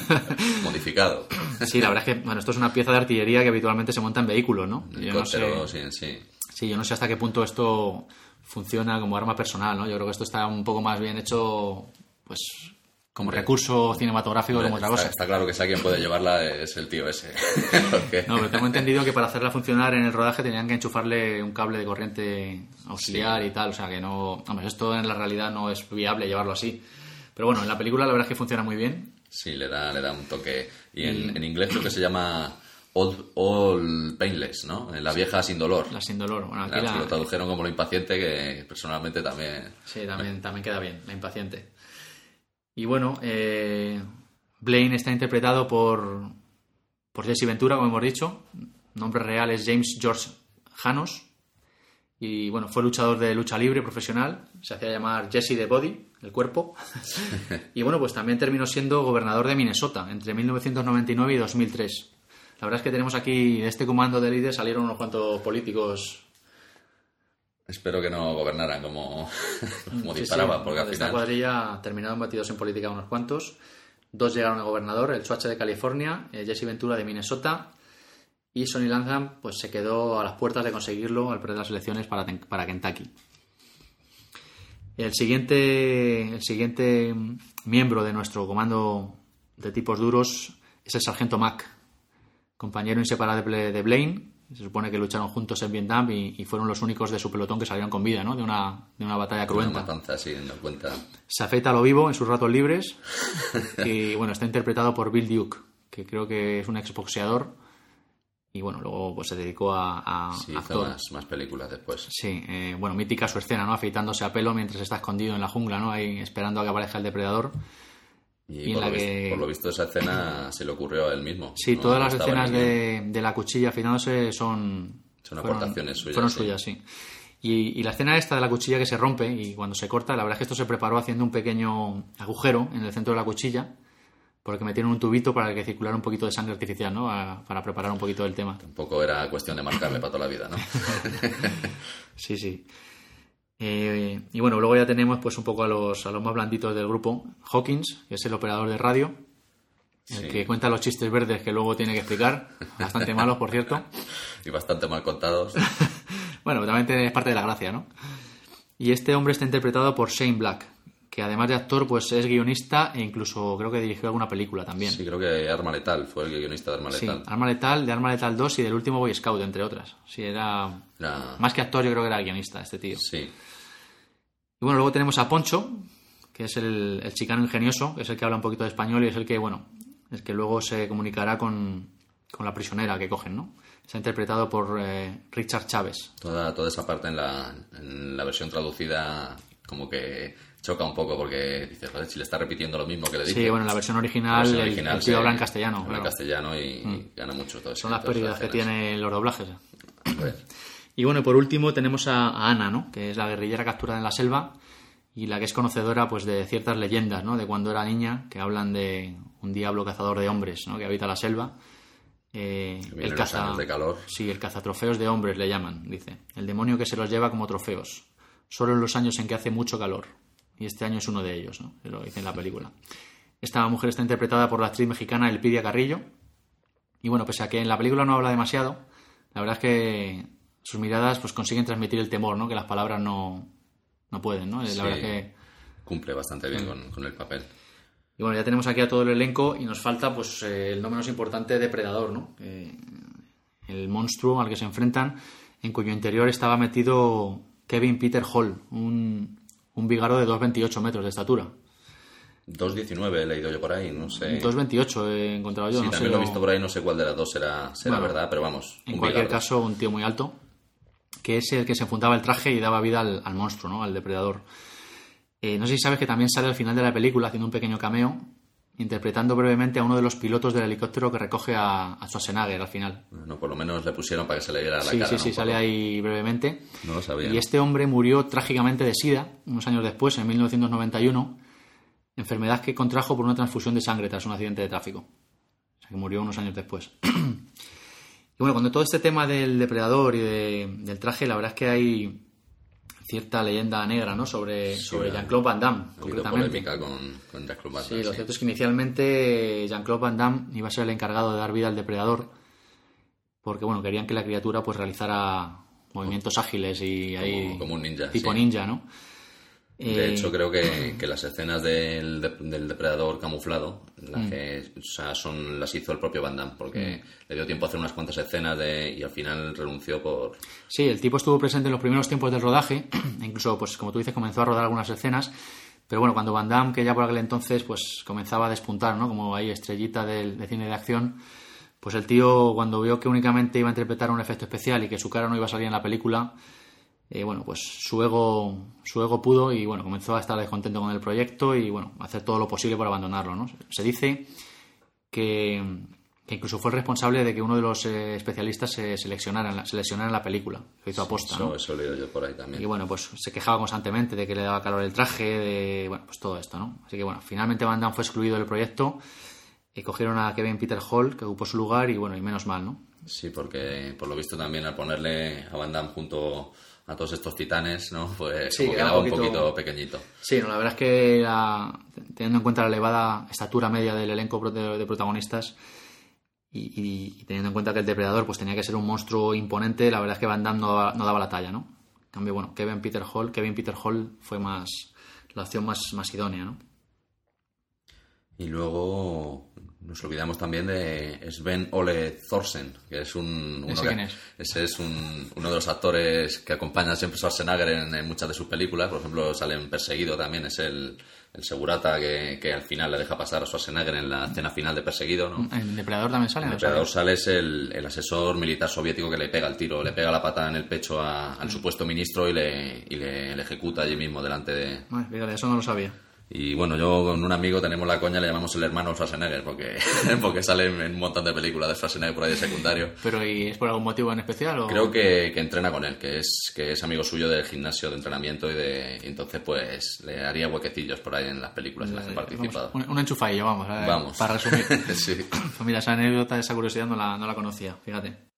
modificado. Sí, la verdad es que, bueno, esto es una pieza de artillería que habitualmente se monta en vehículos, ¿no? Yo no sé, Helicóptero, sí, sí. sí, yo no sé hasta qué punto esto funciona como arma personal, ¿no? Yo creo que esto está un poco más bien hecho, pues, como recurso cinematográfico como otra cosa. está claro que sé a quién puede llevarla es el tío ese. Porque- No, pero tengo entendido que para hacerla funcionar en el rodaje tenían que enchufarle un cable de corriente auxiliar y tal, o sea que no, hombre, esto en la realidad no es viable llevarlo así. Pero bueno, en la película la verdad es que funciona muy bien. Sí, le da, le da un toque. Y en, en inglés creo que se llama All, All Painless, ¿no? La vieja sin dolor. La sin dolor. Bueno, aquí La- la- Lo tradujeron como lo impaciente, que personalmente también. Sí, también, también queda bien, la impaciente. Y bueno, eh, Blaine está interpretado por, por Jesse Ventura, como hemos dicho. Nombre real es James George Janos. Y bueno, fue luchador de lucha libre profesional. Se hacía llamar Jesse the Body, el cuerpo. y bueno, pues también terminó siendo gobernador de Minnesota entre 1999 y 2003. La verdad es que tenemos aquí, de este comando de líderes salieron unos cuantos políticos Espero que no gobernaran como, como Sí, disparaban, sí, porque al de esta final. cuadrilla terminaron batidos en política unos cuantos. Dos llegaron a gobernador, el Chuache de California, Jesse Ventura de Minnesota y Sonny Lanham pues se quedó a las puertas de conseguirlo al perder las elecciones para, Kentucky. El siguiente, el siguiente miembro de nuestro comando de tipos duros es el sargento Mack, compañero inseparable de Blaine. Se supone que lucharon juntos en Vietnam y, y fueron los únicos de su pelotón que salieron con vida, ¿no? De una, de una batalla Una cruenta. matanza, sí, no cuenta. Se afeita a lo vivo en sus ratos libres y bueno, está interpretado por Bill Duke, que creo que es un exboxeador y bueno, luego pues se dedicó a, a Sí, hizo más, más películas después. Sí, eh, bueno, mítica su escena, ¿no? Afeitándose a pelo mientras está escondido en la jungla, ¿no? Ahí esperando a que aparezca el depredador. Y, Y por, la lo que- visto, por lo visto esa escena se le ocurrió a él mismo. Sí, No- todas no las escenas de, de la cuchilla afeitándose son... Son aportaciones suyas, Fueron sí. suyas, sí. Y, y la escena esta de la cuchilla que se rompe y cuando se corta, la verdad es que esto se preparó haciendo un pequeño agujero en el centro de la cuchilla porque metieron un tubito para que circulara un poquito de sangre artificial, ¿no? A- para preparar un poquito el tema. Tampoco era cuestión de marcarle para toda la vida, ¿no? Sí, sí. Eh, y bueno, luego ya tenemos pues un poco a los, a los más blanditos del grupo. Hawkins, que es el operador de radio, el Sí. que cuenta los chistes verdes que luego tiene que explicar, bastante malos, por cierto. y bastante mal contados. Bueno, también es parte de la gracia, ¿no? Y este hombre está interpretado por Shane Black, que además de actor, pues es guionista e incluso creo que dirigió alguna película también. Sí, creo que Arma Letal fue el guionista de Arma Sí, Letal. Arma Letal, de Arma Letal 2 y del último Boy Scout, entre otras. Sí, era... Era- Más que actor, yo creo que era guionista este tío. Sí, Y bueno, luego tenemos a Poncho, que es el, el chicano ingenioso, que es el que habla un poquito de español y es el que, bueno, el que luego se comunicará con, con la prisionera que cogen, ¿no? Está interpretado por eh, Richard Chávez. toda, toda esa parte en la, en la versión traducida como que choca un poco porque dices, joder, si le está repitiendo lo mismo que le dice. Sí, bueno, en la versión La original, versión el- original el, tío se- habla en castellano. habla claro. en castellano y gana mucho todo Son las pérdidas que tienen los doblajes. Y bueno, por último tenemos a, a Ana, ¿no? Que es la guerrillera capturada en la selva y la que es conocedora pues de ciertas leyendas, ¿no? De cuando era niña, que hablan de un diablo cazador de hombres, ¿no? Que habita la selva. Eh, el caza... de calor. Sí, el cazatrofeos de hombres le llaman, dice. El demonio que se los lleva como trofeos. Solo en los años en que hace mucho calor. Y este año es uno de ellos, ¿no? Lo dice en la película. Esta mujer está interpretada por la actriz mexicana Elpidia Carrillo. Y bueno, pese a que en la película no habla demasiado, la verdad es que sus miradas pues consiguen transmitir el temor, ¿no? Que las palabras no, no pueden, ¿no? La verdad que... Cumple bastante bien con, con, el papel. Y bueno, ya tenemos aquí a todo el elenco y nos falta pues eh, el no menos importante Depredador, ¿no? Eh, el monstruo al que se enfrentan, en cuyo interior estaba metido Kevin Peter Hall, un, un vigaro de 2,28 metros de estatura. 2.19 he leído yo por ahí, no sé. 2.28 he encontrado yo. Sí, también lo he visto por ahí, no sé cuál de las dos será, será verdad, pero vamos. En cualquier caso, un tío muy alto, que es el que se fundaba el traje y daba vida al, monstruo, ¿no? Al depredador. Eh, no sé si sabes que también sale al final de la película haciendo un pequeño cameo, interpretando brevemente a uno de los pilotos del helicóptero que recoge a, a Schwarzenegger al final. No, por lo menos le pusieron para que se le diera la sí, cara. Sí, sí, sale ahí brevemente. No lo sabía. Y este hombre murió trágicamente de SIDA unos años después, en 1991 enfermedad que contrajo por una transfusión de sangre tras un accidente de tráfico. O sea, que murió unos años después. bueno, cuando todo este tema del depredador y del traje, la verdad es que hay cierta leyenda negra, ¿no? Sobre, sobre Jean-Claude Van Damme, concretamente. con, con Jean-Claude Van Damme. Sí, lo cierto es que inicialmente Jean-Claude Van Damme iba a ser el encargado de dar vida al depredador, porque bueno, querían que la criatura pues realizara movimientos ágiles y ahí como un ninja, tipo ninja, ¿no? De hecho, creo que, las escenas del, depredador camuflado las mm. que, son, las hizo el propio Van Damme, porque mm. le dio tiempo a hacer unas cuantas escenas de, y al final renunció por... Sí, el tipo estuvo presente en los primeros tiempos del rodaje, incluso, pues como tú dices, comenzó a rodar algunas escenas, pero bueno, cuando Van Damme, que ya por aquel entonces pues comenzaba a despuntar, ¿no? Como ahí estrellita del, de cine de acción, pues el tío cuando vio que únicamente iba a interpretar un efecto especial y que su cara no iba a salir en la película eh, bueno, pues su ego, su ego pudo y bueno, comenzó a estar descontento con el proyecto y bueno, hacer todo lo posible por abandonarlo, ¿no? Se dice que, incluso fue el responsable de que uno de los eh, especialistas se seleccionara, en la, seleccionara en la película, lo hizo aposta, ¿no? Eso, lo he yo por ahí también. Y bueno, pues se quejaba constantemente de que le daba calor el traje, de, bueno, pues todo esto, ¿no? Así que bueno, finalmente Van Damme fue excluido del proyecto y cogieron a Kevin Peter Hall, que ocupó su lugar y bueno, y menos mal, ¿no? Sí, porque por lo visto también al ponerle a Van Damme junto a todos estos titanes, ¿no? Pues sí, quedaba un poquito... pequeñito. Sí, no, la verdad es que teniendo en cuenta la elevada estatura media del elenco de, protagonistas y, teniendo en cuenta que el depredador pues tenía que ser un monstruo imponente, la verdad es que Van Damme no, daba la talla, ¿no? En cambio, bueno, Kevin Peter Hall, Kevin Peter Hall fue más la opción más, más idónea, ¿no? Y luego nos olvidamos también de Sven Ole Thorsen, que es un. Ese es uno de los actores que acompaña siempre a Schwarzenegger en, muchas de sus películas. Por ejemplo, sale en Perseguido también, es el, segurata que, al final le deja pasar a Schwarzenegger en la escena final de Perseguido. ¿no? ¿El Depredador también sale? El Depredador sale, es el, asesor militar soviético que le pega el tiro, le pega la pata en el pecho al mm. supuesto ministro y le, y le, ejecuta allí mismo delante de. Bueno, fíjate, eso no lo sabía. Y bueno, yo con un amigo tenemos la coña, le llamamos el hermano Schwarzenegger, porque, porque sale en un montón de películas de Schwarzenegger por ahí de secundario. ¿Pero y es por algún motivo en especial? O... Creo que, que, entrena con él, que es, que es amigo suyo del gimnasio de entrenamiento y de entonces pues le haría huequecillos por ahí en las películas en las que ha participado. un, un enchufadillo, vamos, vamos. para resumir. sí. Pues mira, esa anécdota, esa curiosidad no la, no la conocía, fíjate.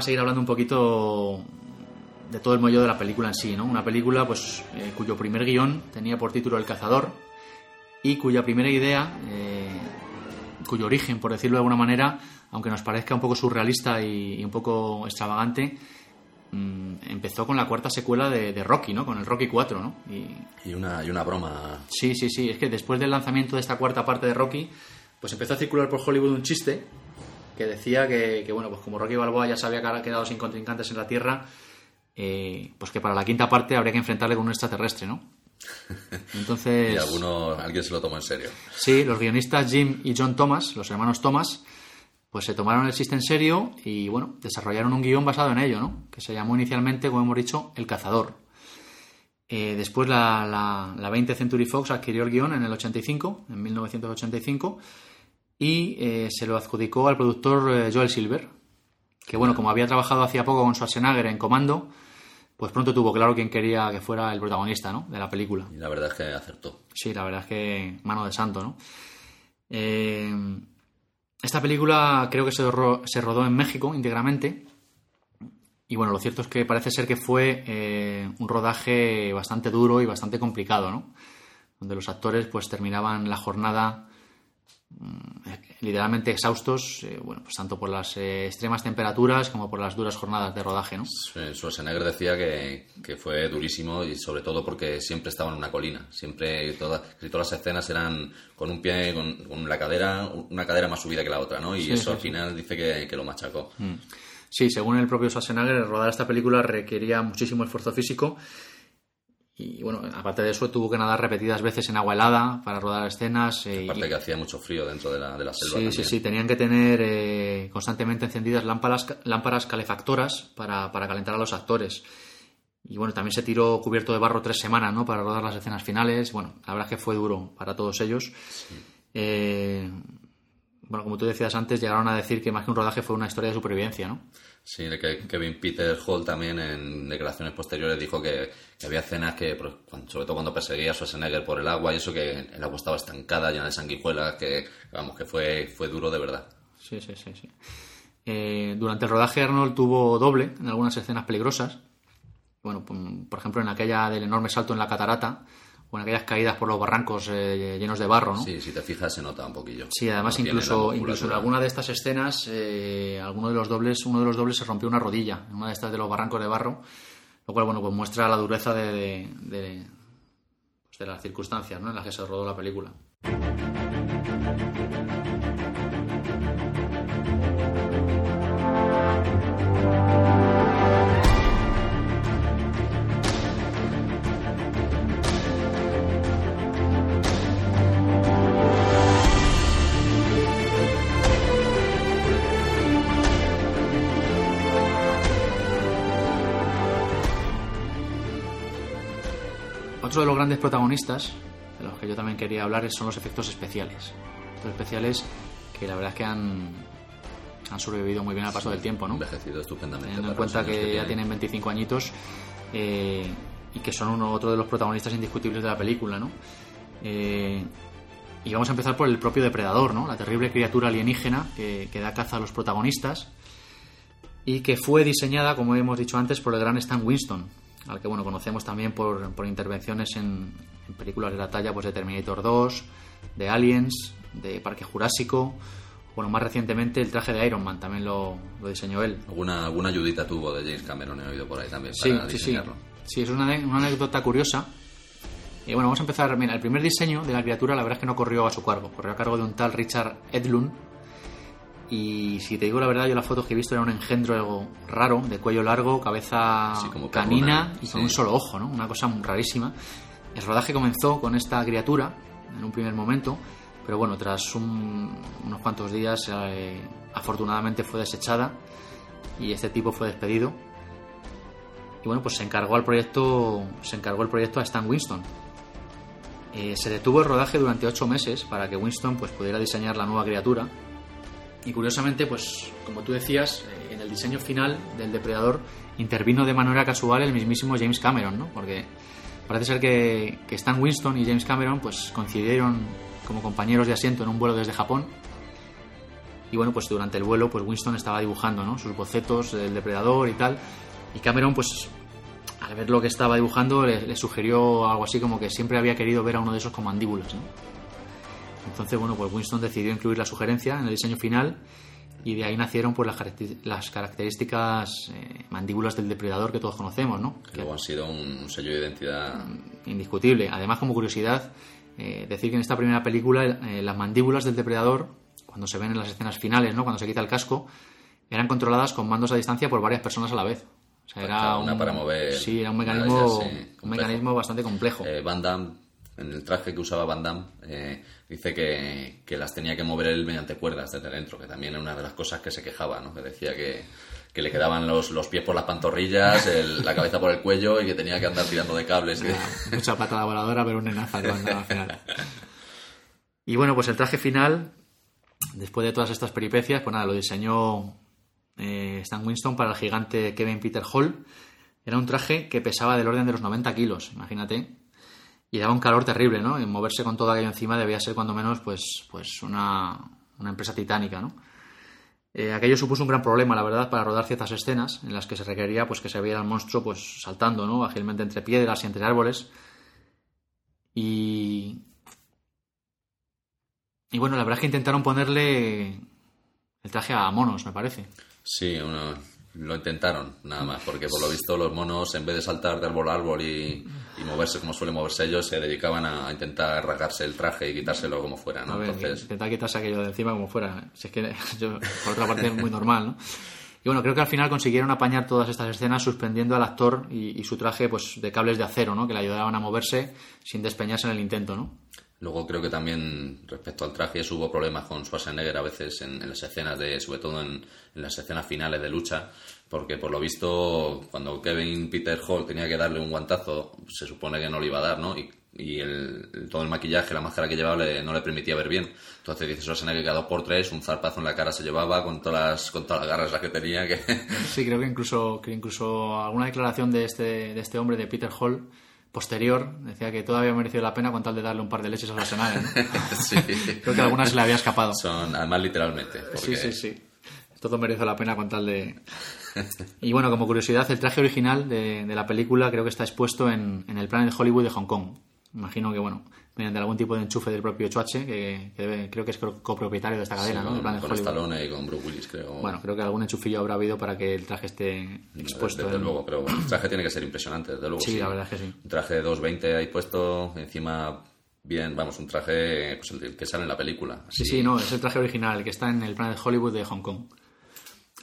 A seguir hablando un poquito de todo el mollo de la película en sí, ¿no? Una película pues eh, cuyo primer guion tenía por título El cazador y cuya primera idea, eh, cuyo origen, por decirlo de alguna manera, aunque nos parezca un poco surrealista y, un poco extravagante, mm, empezó con la cuarta secuela de, Rocky, ¿no? Con el Rocky 4, ¿no? Y... una, y una broma. Sí, sí, sí. Es que después del lanzamiento de esta cuarta parte de Rocky, pues empezó a circular por Hollywood un chiste que decía que, bueno, pues como Rocky Balboa ya se había quedado sin contrincantes en la Tierra, eh, pues que para la quinta parte habría que enfrentarle con un extraterrestre, ¿no? Entonces... y alguno, alguien se lo tomó en serio. Sí, los guionistas Jim y John Thomas, los hermanos Thomas, pues se tomaron el chiste en serio y, bueno, desarrollaron un guion basado en ello, ¿no? Que se llamó inicialmente, como hemos dicho, El Cazador. Eh, después la, la, la 20 Century Fox adquirió el guion en el 85, en 1985, y eh, se lo adjudicó al productor eh, Joel Silver, que bueno, como había trabajado hacía poco con Schwarzenegger en Comando, pues pronto tuvo claro quién quería que fuera el protagonista ¿no? de la película. Y la verdad es que acertó. Sí, la verdad es que mano de santo, ¿no? Eh, esta película creo que se, ro- se rodó en México íntegramente. Y bueno, lo cierto es que parece ser que fue eh, un rodaje bastante duro y bastante complicado, ¿no? Donde los actores pues terminaban la jornada literalmente exhaustos, eh, bueno, pues tanto por las eh, extremas temperaturas como por las duras jornadas de rodaje, ¿no? Schwarzenegger decía que, que fue durísimo y sobre todo porque siempre estaba en una colina. Siempre todas, todas las escenas eran con un pie, con, con la cadera, una cadera más subida que la otra, ¿no? Y Sí, eso sí, al sí. final dice que, que lo machacó. Sí, según el propio Schwarzenegger, rodar esta película requería muchísimo esfuerzo físico. Y bueno, aparte de eso, tuvo que nadar repetidas veces en agua helada para rodar escenas. eh, Aparte y- que hacía mucho frío dentro de la, de la selva. Sí, sí, también. sí, tenían que tener eh, constantemente encendidas lámparas, lámparas calefactoras para, para calentar a los actores. Y bueno, también se tiró cubierto de barro tres semanas, ¿no? Para rodar las escenas finales. Bueno, la verdad es que fue duro para todos ellos. Eh, bueno, como tú decías antes, llegaron a decir que más que un rodaje fue una historia de supervivencia, ¿no? Sí, que Kevin Peter Hall también en declaraciones posteriores dijo que, que había escenas que, pues, sobre todo cuando perseguía a Schwarzenegger por el agua y eso, que el agua estaba estancada, llena de sanguijuelas, que vamos, que fue, fue duro de verdad. Sí, sí, sí, sí. Eh, durante el rodaje Arnold tuvo doble en algunas escenas peligrosas. Bueno, por ejemplo, en aquella del enorme salto en la catarata en aquellas caídas por los barrancos eh, llenos de barro, ¿no? Sí, si te fijas se nota un poquillo. Sí, además No incluso, incluso en alguna de estas escenas, eh, alguno de los dobles, uno de los dobles se rompió una rodilla en una de estas de los barrancos de barro, lo cual bueno, pues muestra la dureza de, de, de- pues de las circunstancias ¿no? en las que se rodó la película. Otro de los grandes protagonistas, de los que yo también quería hablar, son los efectos especiales. Efectos especiales que la verdad es que han, han sobrevivido muy bien al paso del tiempo, ¿no? Envejecido estupendamente. Teniendo en cuenta que, ya tiene. tienen 25 añitos eh, y que son uno otro de los protagonistas indiscutibles de la película, ¿no? Eh, y vamos a empezar por el propio depredador, ¿no? La terrible criatura alienígena que, que da caza a los protagonistas y que fue diseñada, como hemos dicho antes, por el gran Stan Winston, al que bueno conocemos también por, por intervenciones en, en películas de la talla pues, de Terminator 2, de Aliens, de Parque Jurásico, bueno, más recientemente el traje de Iron Man también lo, lo diseñó él. Alguna, alguna ayudita tuvo de James Cameron, he oído por ahí también, Sí, para sí, sí. diseñarlo. Sí, es una, una anécdota curiosa. Y bueno, vamos a empezar. Mira, el primer diseño de la criatura, la verdad es que no corrió a su cargo, corrió a cargo de un tal Richard Edlund. Y si te digo la verdad, yo las fotos que he visto era un engendro algo raro, de cuello largo, cabeza Sí, como canina y con sí. un solo ojo, ¿no? Una cosa muy rarísima. El rodaje comenzó con esta criatura en un primer momento, pero bueno, tras un- unos cuantos días, eh, afortunadamente fue desechada y este tipo fue despedido. Y bueno, pues se encargó al proyecto, se encargó el proyecto a Stan Winston. Eh, se detuvo el rodaje durante ocho meses para que Winston pues, pudiera diseñar la nueva criatura. Y curiosamente, pues como tú decías, eh, en el diseño final del depredador intervino de manera casual el mismísimo James Cameron, ¿no? Porque parece ser que, que Stan Winston y James Cameron pues coincidieron como compañeros de asiento en un vuelo desde Japón. Y bueno, pues durante el vuelo, pues Winston estaba dibujando, ¿no? Sus bocetos del depredador y tal. Y Cameron, pues, al ver lo que estaba dibujando, le, le sugirió algo así como que siempre había querido ver a uno de esos con mandíbulas, ¿no? Entonces, bueno, pues Winston decidió incluir la sugerencia en el diseño final y de ahí nacieron pues las, caracter- las características eh, mandíbulas del depredador que todos conocemos, ¿no? Que luego han sido un sello de identidad. indiscutible. Además, como curiosidad, eh, decir que en esta primera película eh, las mandíbulas del depredador, cuando se ven en las escenas finales, ¿no? cuando se quita el casco, eran controladas con mandos a distancia por varias personas a la vez. O sea, era Cada una un, para mover Sí, era un mecanismo, ellas, sí, un mecanismo bastante complejo. Van Damme, en el traje que usaba Van Damme, dice que, que las tenía que mover él mediante cuerdas desde dentro, que también era una de las cosas que se quejaba, ¿no? Que decía que, que le quedaban los, los pies por las pantorrillas, el- la cabeza por el cuello y que tenía que andar tirando de cables. Mucha patada voladora, pero un nenaza cuando al final. Y bueno, pues el traje final, después de todas estas peripecias, pues nada, lo diseñó eh, Stan Winston para el gigante Kevin Peter Hall. Era un traje que pesaba del orden de los 90 kilos, imagínate. Y daba un calor terrible, ¿no? Y moverse con todo aquello encima debía ser cuando menos pues, pues una, una empresa titánica, ¿no? Eh, aquello supuso un gran problema, la verdad, para rodar ciertas escenas en las que se requería pues, que se viera al monstruo pues, saltando ¿no? ágilmente entre piedras y entre árboles. Y. Y bueno, la verdad es que intentaron ponerle el traje a monos, me parece. Sí, lo intentaron, nada más, porque por lo visto los monos, en vez de saltar de árbol a árbol y, moverse como suelen moverse ellos, se dedicaban a intentar rasgarse el traje y quitárselo como fuera, ¿no? Entonces... Intentar quitarse aquello de encima como fuera. Si es que, por otra parte, es muy normal, ¿no? Y bueno, creo que al final consiguieron apañar todas estas escenas suspendiendo al actor y, su traje pues de cables de acero, ¿no? Que le ayudaban a moverse sin despeñarse en el intento, ¿no? Luego creo que también respecto al traje hubo problemas con Schwarzenegger a veces en, las escenas de, sobre todo en, las escenas finales de lucha, porque por lo visto cuando Kevin Peter Hall tenía que darle un guantazo, se supone que no le iba a dar, ¿no? Y, el, todo el maquillaje, la máscara que llevaba no le permitía ver bien. Entonces dice Schwarzenegger que cada dos por tres un zarpazo en la cara se llevaba con todas las, con todas las garras que tenía. Que... Sí, creo que incluso, que incluso alguna declaración de este, de este hombre, de Peter Hall, posterior decía que todavía mereció la pena con tal de darle un par de leches a la semana. sí. Creo que algunas se le había escapado. Son, además, literalmente. Sí, sí, sí. Todo merece la pena con tal de... Y bueno, como curiosidad, el traje original de, de la película creo que está expuesto en, en el Planet Hollywood de Hong Kong. Imagino que, bueno, mediante algún tipo de enchufe del propio Choache, que, creo que es copropietario de esta cadena, ¿no? Con, con Stallone y con Bruce Willis, creo. Bueno, creo que algún enchufillo habrá habido para que el traje esté expuesto. Desde, luego, pero el traje tiene que ser impresionante, desde luego. Sí, la verdad es que sí. Un traje de 220 ahí puesto, encima bien, vamos, un traje pues, el que sale en la película. Sí, sí, no, es el traje original, el que está en el Planet Hollywood de Hong Kong.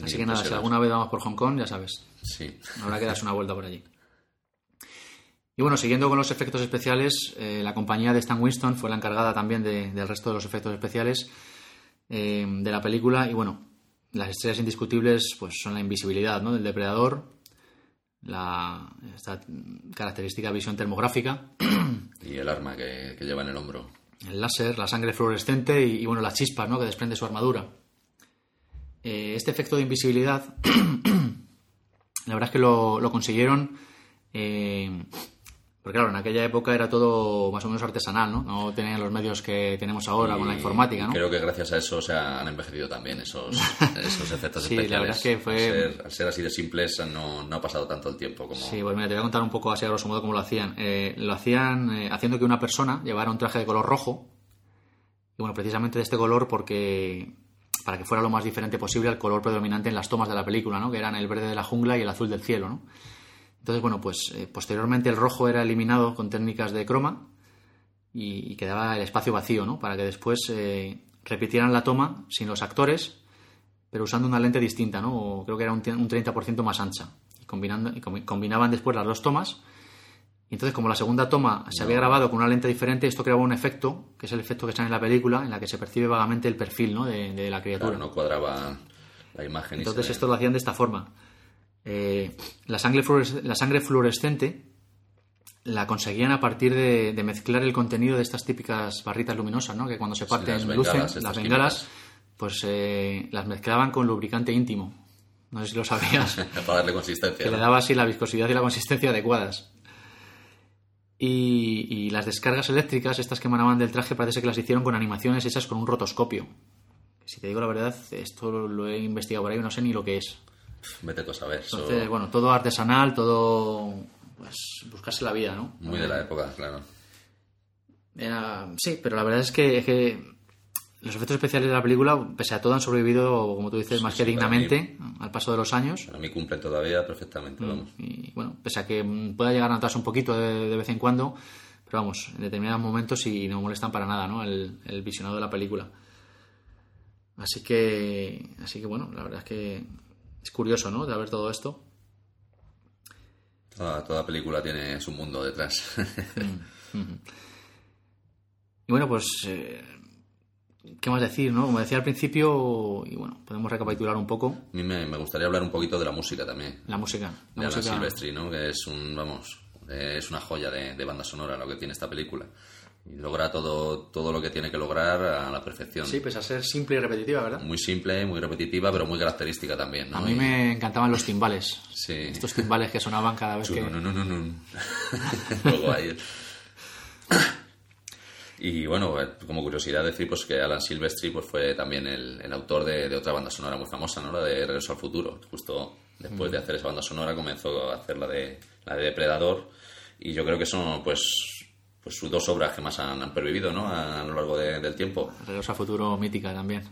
Así que nada, si alguna vez vamos por Hong Kong, ya sabes. Sí. Habrá que darse una vuelta por allí. Y bueno, siguiendo con los efectos especiales, eh, la compañía de Stan Winston fue la encargada también del resto de los efectos especiales eh, de la película. Y bueno, las estrellas indiscutibles pues son la invisibilidad ¿no? del depredador, la esta característica visión termográfica. Y el arma que, lleva en el hombro. El láser, la sangre fluorescente y, bueno, las chispas ¿no? que desprende su armadura. Eh, este efecto de invisibilidad, la verdad es que lo, lo consiguieron porque claro, en aquella época era todo más o menos artesanal, ¿no? No tenían los medios que tenemos ahora con la informática, ¿no? Creo que gracias a eso se han envejecido también esos, esos efectos sí, especiales. la verdad es que fue... Al ser, así de simples no, no, ha pasado tanto el tiempo como... Sí, pues mira, te voy a contar un poco así a grosso modo cómo lo hacían. Eh, lo hacían eh, haciendo que una persona llevara un traje de color rojo. Y bueno, precisamente de este color porque para que fuera lo más diferente posible al color predominante en las tomas de la película, ¿no? Que eran el verde de la jungla y el azul del cielo, ¿no? Entonces, bueno, pues eh, posteriormente el rojo era eliminado con técnicas de croma y, quedaba el espacio vacío, ¿no? Para que después eh, repitieran la toma sin los actores, pero usando una lente distinta, ¿no? O creo que era un, 30% más ancha. Y, combinando, y combinaban después las dos tomas. Y entonces, como la segunda toma se había grabado con una lente diferente, esto creaba un efecto, que es el efecto que sale en la película, en la que se percibe vagamente el perfil ¿no? de, la criatura. no cuadraba la imagen. Entonces, esto lo hacían de esta forma. Eh, la, sangre la sangre fluorescente la conseguían a partir de, mezclar el contenido de estas típicas barritas luminosas, ¿no? que cuando se parten lucen, las bengalas, pues eh, las mezclaban con lubricante íntimo. No sé si lo sabías. Para darle consistencia. Que le daba así la viscosidad y la consistencia adecuadas. Y, y, las descargas eléctricas, estas que emanaban del traje, parece que las hicieron con animaciones hechas con un rotoscopio. Si te digo la verdad, esto lo he investigado por ahí, no sé ni lo que es. Vete a saber. Entonces, bueno, todo artesanal, todo. Pues buscarse la vida, ¿no? Muy de la época, claro. sí, pero la verdad es que, los efectos especiales de la película, pese a todo, han sobrevivido, como tú dices, más que dignamente al paso de los años. Para mí cumplen todavía perfectamente, mm, vamos. Y bueno, pese a que pueda llegar a notarse un poquito de, vez en cuando, pero vamos, en determinados momentos y no molestan para nada, ¿no? El, el visionado de la película. Así que, así que bueno, la verdad es que es curioso, ¿no? De ver todo esto. Toda, película tiene su mundo detrás. Y bueno, pues. Eh, ¿Qué más decir, no? Como decía al principio, y bueno, podemos recapitular un poco. A mí me, gustaría hablar un poquito de la música también. La música. La de música... Silvestri, ¿no? Que es un, vamos, es una joya de, banda sonora lo que tiene esta película. Y logra todo, todo lo que tiene que lograr a la perfección. Sí, pese a ser simple y repetitiva, ¿verdad? Muy simple, muy repetitiva, pero muy característica también. ¿no? A mí Y- me encantaban los timbales. Sí. Estos timbales que sonaban cada vez que... No, no, no, no, no. Luego ahí- Y bueno, eh, como curiosidad decir pues que Alan Silvestri pues fue también el, el autor de, de otra banda sonora muy famosa, ¿no? La de Regreso al Futuro. Justo después de hacer esa banda sonora comenzó a hacer la de, la de Depredador y yo creo que son pues pues sus dos obras que más han, han pervivido, ¿no? A, a lo largo de- del tiempo. Regreso al futuro mítica también.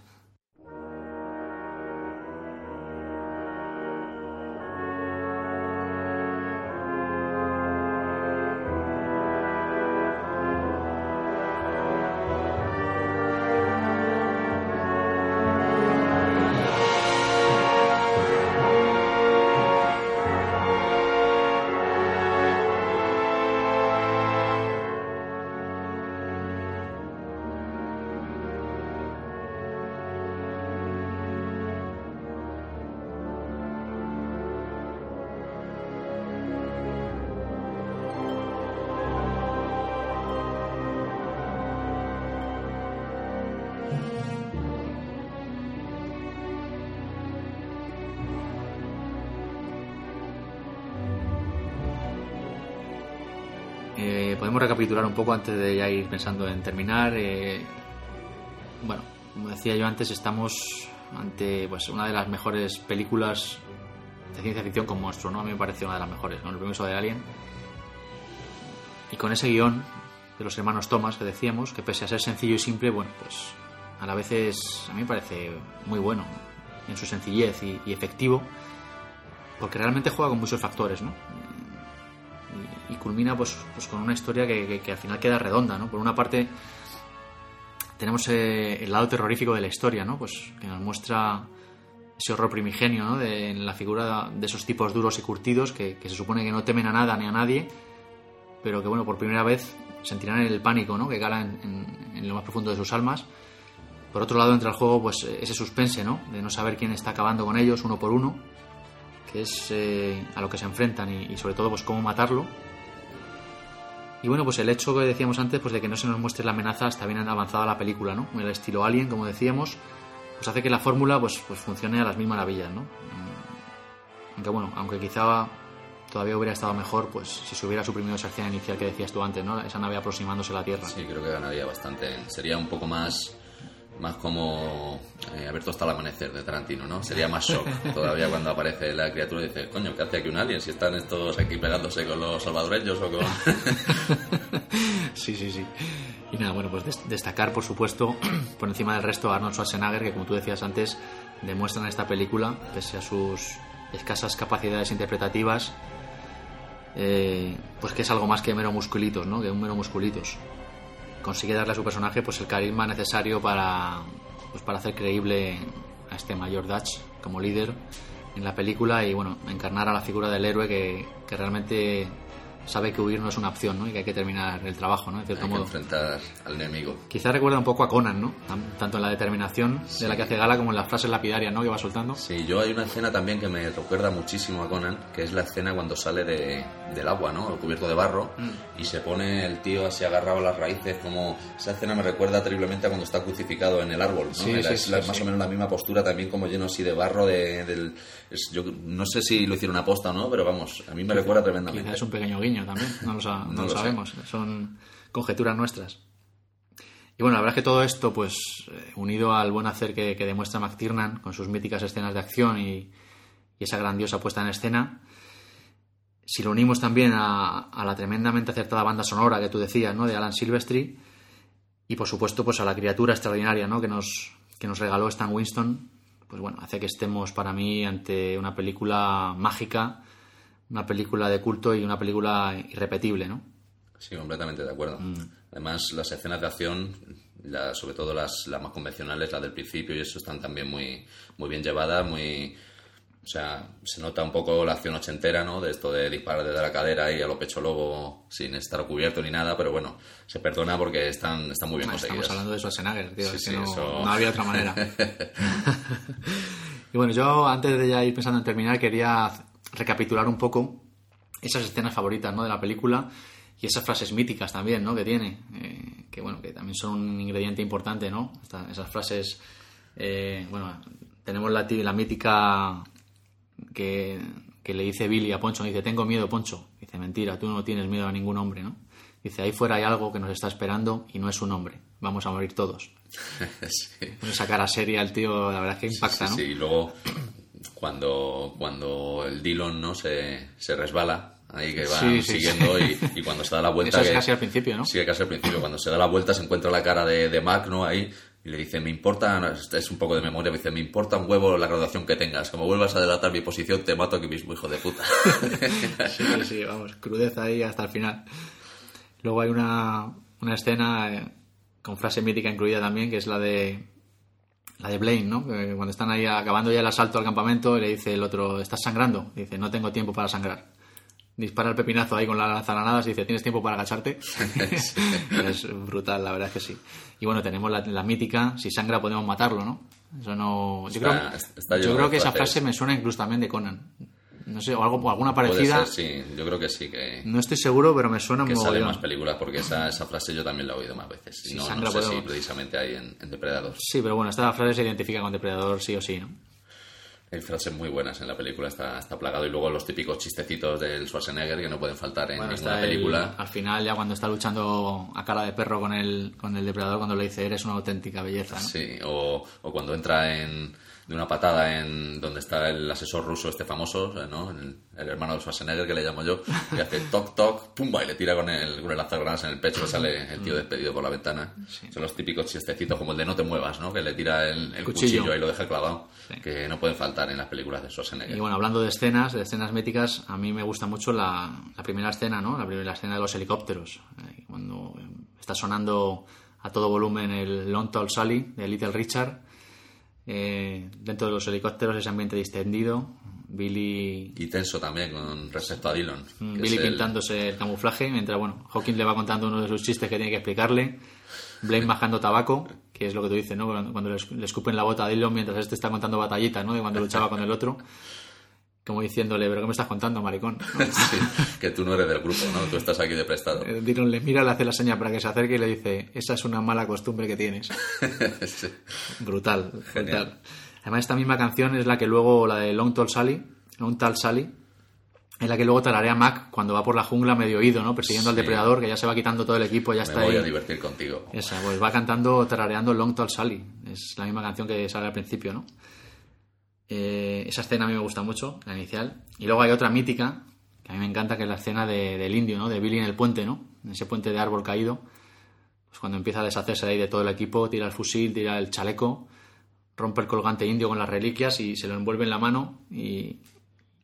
Recapitular un poco antes de ya ir pensando en terminar. Eh, bueno, como decía yo antes, estamos ante pues una de las mejores películas de ciencia ficción con monstruo, ¿no? A mí me parece una de las mejores, ¿no? El permiso de Alien. Y con ese guion de los hermanos Thomas que decíamos, que pese a ser sencillo y simple, bueno, pues a la vez es, a mí me parece muy bueno en su sencillez y, y efectivo, porque realmente juega con muchos factores, ¿no? Y, culmina pues, pues con una historia que, que- que al final queda redonda, ¿no? Por una parte tenemos eh, el lado terrorífico de la historia, ¿no? Pues que nos muestra ese horror primigenio, ¿no? De en la figura de esos tipos duros y curtidos que, que se supone que no temen a nada ni a nadie, pero que bueno, por primera vez sentirán el pánico, ¿no? Que cala en, en- en lo más profundo de sus almas. Por otro lado entra el juego pues ese suspense, ¿no? De no saber quién está acabando con ellos uno por uno que es eh, a lo que se enfrentan y, y sobre todo pues cómo matarlo. Y bueno, pues el hecho que decíamos antes, pues de que no se nos muestre la amenaza hasta bien avanzada la película, ¿no? El estilo Alien, como decíamos, pues hace que la fórmula pues, pues funcione a las mil maravillas, ¿no? Mm, Aunque bueno, aunque quizá todavía hubiera estado mejor, pues si se hubiera suprimido esa escena inicial que decías tú antes, ¿no? Esa nave aproximándose a la Tierra. Sí, creo que ganaría bastante. Sería un poco más más como eh, Abierto hasta el amanecer de Tarantino, ¿no? Sería más shock todavía cuando aparece la criatura y dice, coño, ¿qué hace aquí un alien? Si están estos aquí pegándose con los salvadoreños o con... Sí, sí, sí. Y nada, bueno, pues des- destacar, por supuesto, por encima del resto, a Arnold Schwarzenegger, que como tú decías antes, demuestra en esta película, pese a sus escasas capacidades interpretativas, eh, pues que es algo más que mero musculitos, ¿no? Que un mero musculitos. Consigue darle a su personaje pues el carisma necesario para, pues, para hacer creíble a este mayor Dutch como líder en la película y bueno, encarnar a la figura del héroe que, que realmente sabe que huir no es una opción, ¿no? Y que hay que terminar el trabajo, ¿no? En cierto Hay que modo. enfrentar al enemigo. Quizá recuerda un poco a Conan, ¿no? Tan- Tanto en la determinación de la que hace gala como en las frases lapidarias, ¿no? Que va soltando. Sí, yo hay una escena también que me recuerda muchísimo a Conan, que es la escena cuando sale de, del agua, ¿no? Cubierto de barro, y se pone el tío así agarrado a las raíces, como... Esa escena me recuerda terriblemente a cuando está crucificado en el árbol, ¿no? Sí, sí, es sí, más o menos la misma postura, también como lleno así de barro de, del... es- yo no sé si lo hicieron aposta o no, pero vamos, a mí me recuerda tremendamente. Es un pequeño guiño también, no lo, sa- no No lo lo sé. sabemos, son conjeturas nuestras. Y bueno, la verdad es que todo esto, pues eh, unido al buen hacer que, que demuestra McTiernan con sus míticas escenas de acción y, y esa grandiosa puesta en escena, si lo unimos también a, a la tremendamente acertada banda sonora que tú decías, ¿no? De Alan Silvestri, y por supuesto, pues a la criatura extraordinaria, ¿no? Que nos, que nos regaló Stan Winston, pues bueno, hace que estemos para mí ante una película mágica, una película de culto y una película irrepetible, ¿no? Sí, completamente de acuerdo. Además, las escenas de acción, la- sobre todo las, las más convencionales, las del principio y eso, están también muy, muy bien llevadas, muy... O sea, se nota un poco la acción ochentera, ¿no? De esto de disparar desde la cadera y a lo pecho lobo sin estar cubierto ni nada, pero bueno, se perdona porque están, están muy bien Estamos conseguidas. hablando de Schwarzenegger, tío, Sí, es que sí, no, eso- no había otra manera. y bueno, yo antes de ya ir pensando en terminar, quería recapitular un poco esas escenas favoritas ¿no? de la película y esas frases míticas también, ¿no? Que tiene, eh, que bueno, que también son un ingrediente importante, ¿no? Esta- esas frases, eh, bueno, tenemos la, la mítica que, que le dice Billy a Poncho, dice, tengo miedo, Poncho. Dice, mentira, tú no tienes miedo a ningún hombre, ¿no? Dice, ahí fuera hay algo que nos está esperando y no es un hombre. Vamos a morir todos. Sí. Esa cara seria el tío, la verdad es que impacta, Sí, ¿no? sí, y luego cuando, cuando el Dillon ¿no? se, se resbala, ahí que va Sí, sí, siguiendo Y, y cuando se da la vuelta... Eso es que- casi al principio, ¿no? Sí, casi al principio. Cuando se da la vuelta se encuentra la cara de, de Mac, ¿no? Ahí y le dice, me importa, es un poco de memoria, me dice, me importa un huevo la graduación que tengas. Como vuelvas a delatar mi posición, te mato aquí mismo, hijo de puta. Sí, sí, vamos, crudeza ahí hasta el final. Luego hay una, una escena eh, con frase mítica incluida también, que es la de la de Blaine, ¿no? Cuando están ahí acabando ya el asalto al campamento, le dice el otro, ¿estás sangrando? Dice, no tengo tiempo para sangrar. Dispara el pepinazo ahí con las lanzgranadas y dice, ¿tienes tiempo para agacharte? es brutal, la verdad es que sí. Y bueno, tenemos la, la mítica, si sangra podemos matarlo, ¿no? Eso no... Yo Está- creo, está yo creo que esa frase me suena incluso también de Conan. No sé, o algo, o alguna Puede parecida. ser, sí, yo creo que sí, que, No estoy seguro, pero me suena que muy sale más películas, porque esa, esa frase yo también la he oído más veces. Sí, no, no sé si precisamente hay en, en Depredador. Sí, pero bueno, esta frase se identifica con Depredador sí o sí, ¿no? Hay frases muy buenas en la película, está, está plagado. Y luego los típicos chistecitos del Schwarzenegger que no pueden faltar en Bueno, ninguna el- película. al final, ya cuando está luchando a cara de perro con el, con el Depredador, cuando le dice, eres una auténtica belleza, ¿no? Sí, o, o cuando entra en, de una patada en donde está el asesor ruso este famoso, eh, ¿no? El, el hermano de Schwarzenegger que le llamo yo, y hace toc toc, pumba, y le tira con el, con el lanzagranadas en el pecho sale el tío despedido por la ventana. Son los típicos chistecitos como el de no te muevas, ¿no? Que le tira el, el Cuchillo. cuchillo. y lo deja clavado, Sí. que no pueden faltar en las películas de Schwarzenegger. Y bueno, hablando de escenas, de escenas míticas, a mí me gusta mucho la, la primera escena, ¿no? La primera escena de los helicópteros. eh, Cuando eh, está sonando a todo volumen el Long Tall Sally de Little Richard. Eh, dentro de los helicópteros ese ambiente distendido. Billy, Y tenso también con respecto a Dillon. Mm, Billy el- pintándose el camuflaje, mientras, bueno, Hawking le va contando uno de sus chistes que tiene que explicarle. Blaine bajando tabaco, que es lo que tú dices, ¿no? Cuando, le escupen la bota a Dillon mientras este está contando batallitas, ¿no? De cuando luchaba con el otro. Como diciéndole, ¿pero qué me estás contando, maricón? Sí, que tú no eres del grupo, ¿no? Tú estás aquí de prestado. Eh, Dillon le mira, le hace la seña para que se acerque y le dice, esa es una mala costumbre que tienes. Sí. Brutal, Genial. brutal. Además, esta misma canción es la que luego, la de Long Tall Sally, Long Tall Sally, es la que luego tararea Mac cuando va por la jungla medio oído, ¿no? Persiguiendo al Sí. depredador, que ya se va quitando todo el equipo, ya Me está voy ahí. a divertir contigo. Esa, pues va cantando, tarareando Long Tall Sally. Es la misma canción que sale al principio, ¿no? Eh, esa escena a mí me gusta mucho, la inicial. Y luego hay otra mítica, que a mí me encanta, que es la escena de- del indio, ¿no? De Billy en el puente, ¿no? En ese puente de árbol caído. Pues cuando empieza a deshacerse de ahí de todo el equipo, tira el fusil, tira el chaleco, rompe el colgante indio con las reliquias y se lo envuelve en la mano y,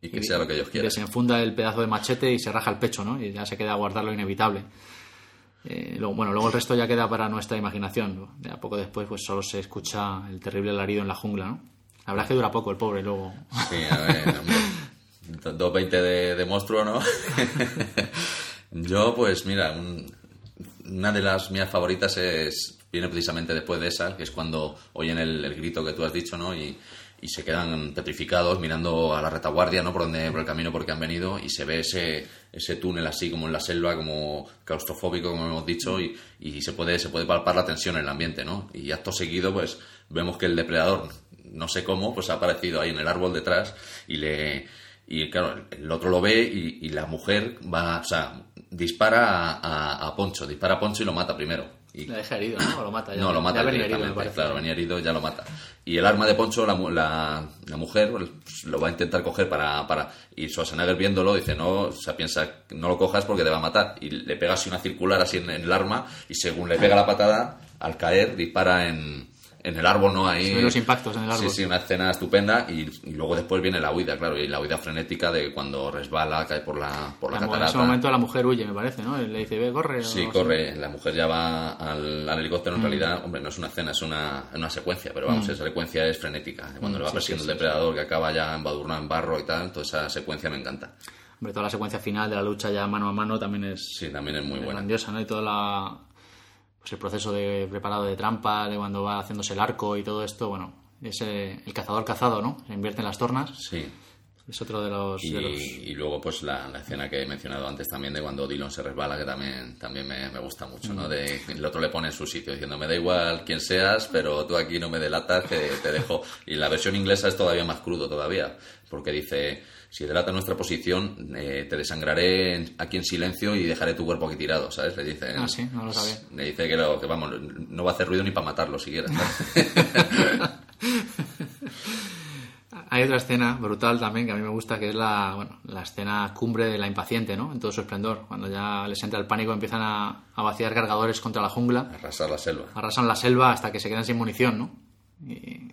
Y que sea lo que ellos quieran. desenfunda el pedazo de machete y se raja el pecho, ¿no? Y ya se queda a guardar lo inevitable. Eh, luego, bueno, luego el resto ya queda para nuestra imaginación. ¿no? Ya poco después, pues solo se escucha el terrible alarido en la jungla, ¿no? La verdad es que dura poco el pobre, luego. Sí, a ver, hombre, 2.20 de, de monstruo, ¿no? Yo, pues mira, un- una de las mías favoritas es viene precisamente después de esa, que es cuando oyen el, el grito que tú has dicho, ¿no? Y, y se quedan petrificados mirando a la retaguardia, ¿no? Por, donde, por el camino por el que han venido y se ve ese, ese túnel así como en la selva, como claustrofóbico, como hemos dicho, y, y se, puede, se puede palpar la tensión en el ambiente, ¿no? Y acto seguido, pues vemos que el depredador, no sé cómo, pues ha aparecido ahí en el árbol detrás y le... Y claro, el otro lo ve y, y la mujer va, o sea, dispara a, a- a Poncho, dispara a Poncho y lo mata primero. Y Le deja herido, ¿no? O lo mata ya. no, lo mata Ya venía herido, me claro, venía herido, ya lo mata. Y el arma de Poncho, la, mu- la, la mujer, pues, lo va a intentar coger para, para... Y Schwarzenegger viéndolo dice, no, o sea, piensa, no lo cojas porque te va a matar. Y le pega así una circular así en, en el arma y según le pega la patada, al caer, dispara en, en el árbol, ¿no? Ahí... Se ven los impactos en el árbol. Sí, sí, una escena estupenda y, y luego después viene la huida, claro, y la huida frenética de cuando resbala, cae por la, por la, La mu- en catarata. ese momento la mujer huye, me parece, ¿no? Le dice, ve, corre. Sí, corre. La mujer ya va al, al helicóptero. Mm. En realidad, hombre, no es una escena, es una, una secuencia, pero vamos, esa secuencia es frenética. Cuando le va Mm, sí, persiguiendo sí, el depredador que acaba ya embadurnado en barro y tal, toda esa secuencia me encanta. así. Hombre, toda la secuencia final de la lucha ya mano a mano también es Sí, también es muy es buena. grandiosa, ¿no? Y todo la, pues el proceso de preparado de trampa, de cuando va haciéndose el arco y todo esto, bueno, es el cazador cazado, ¿no? Se invierte en las tornas. Sí. Es otro de los... Y, de los- y luego, pues la, la escena que he mencionado antes también de cuando Dillon se resbala, que también, también me, me gusta mucho, Mm. ¿no? De, el otro le pone en su sitio diciendo, me da igual quién seas, pero tú aquí no me delatas, que te dejo. Y la versión inglesa es todavía más crudo todavía, porque dice, si delata nuestra posición, eh, te desangraré aquí en silencio y dejaré tu cuerpo aquí tirado, ¿sabes? Le dice, Ah, sí, no lo sabía. Le dice que, lo- que, vamos, no va a hacer ruido ni para matarlo siquiera. Hay otra escena brutal también que a mí me gusta, que es la, bueno, la escena cumbre de la impaciente, ¿no? En todo su esplendor. Cuando ya les entra el pánico, empiezan a, a vaciar cargadores contra la jungla, Arrasar la selva. arrasan la selva hasta que se quedan sin munición, ¿no? Y,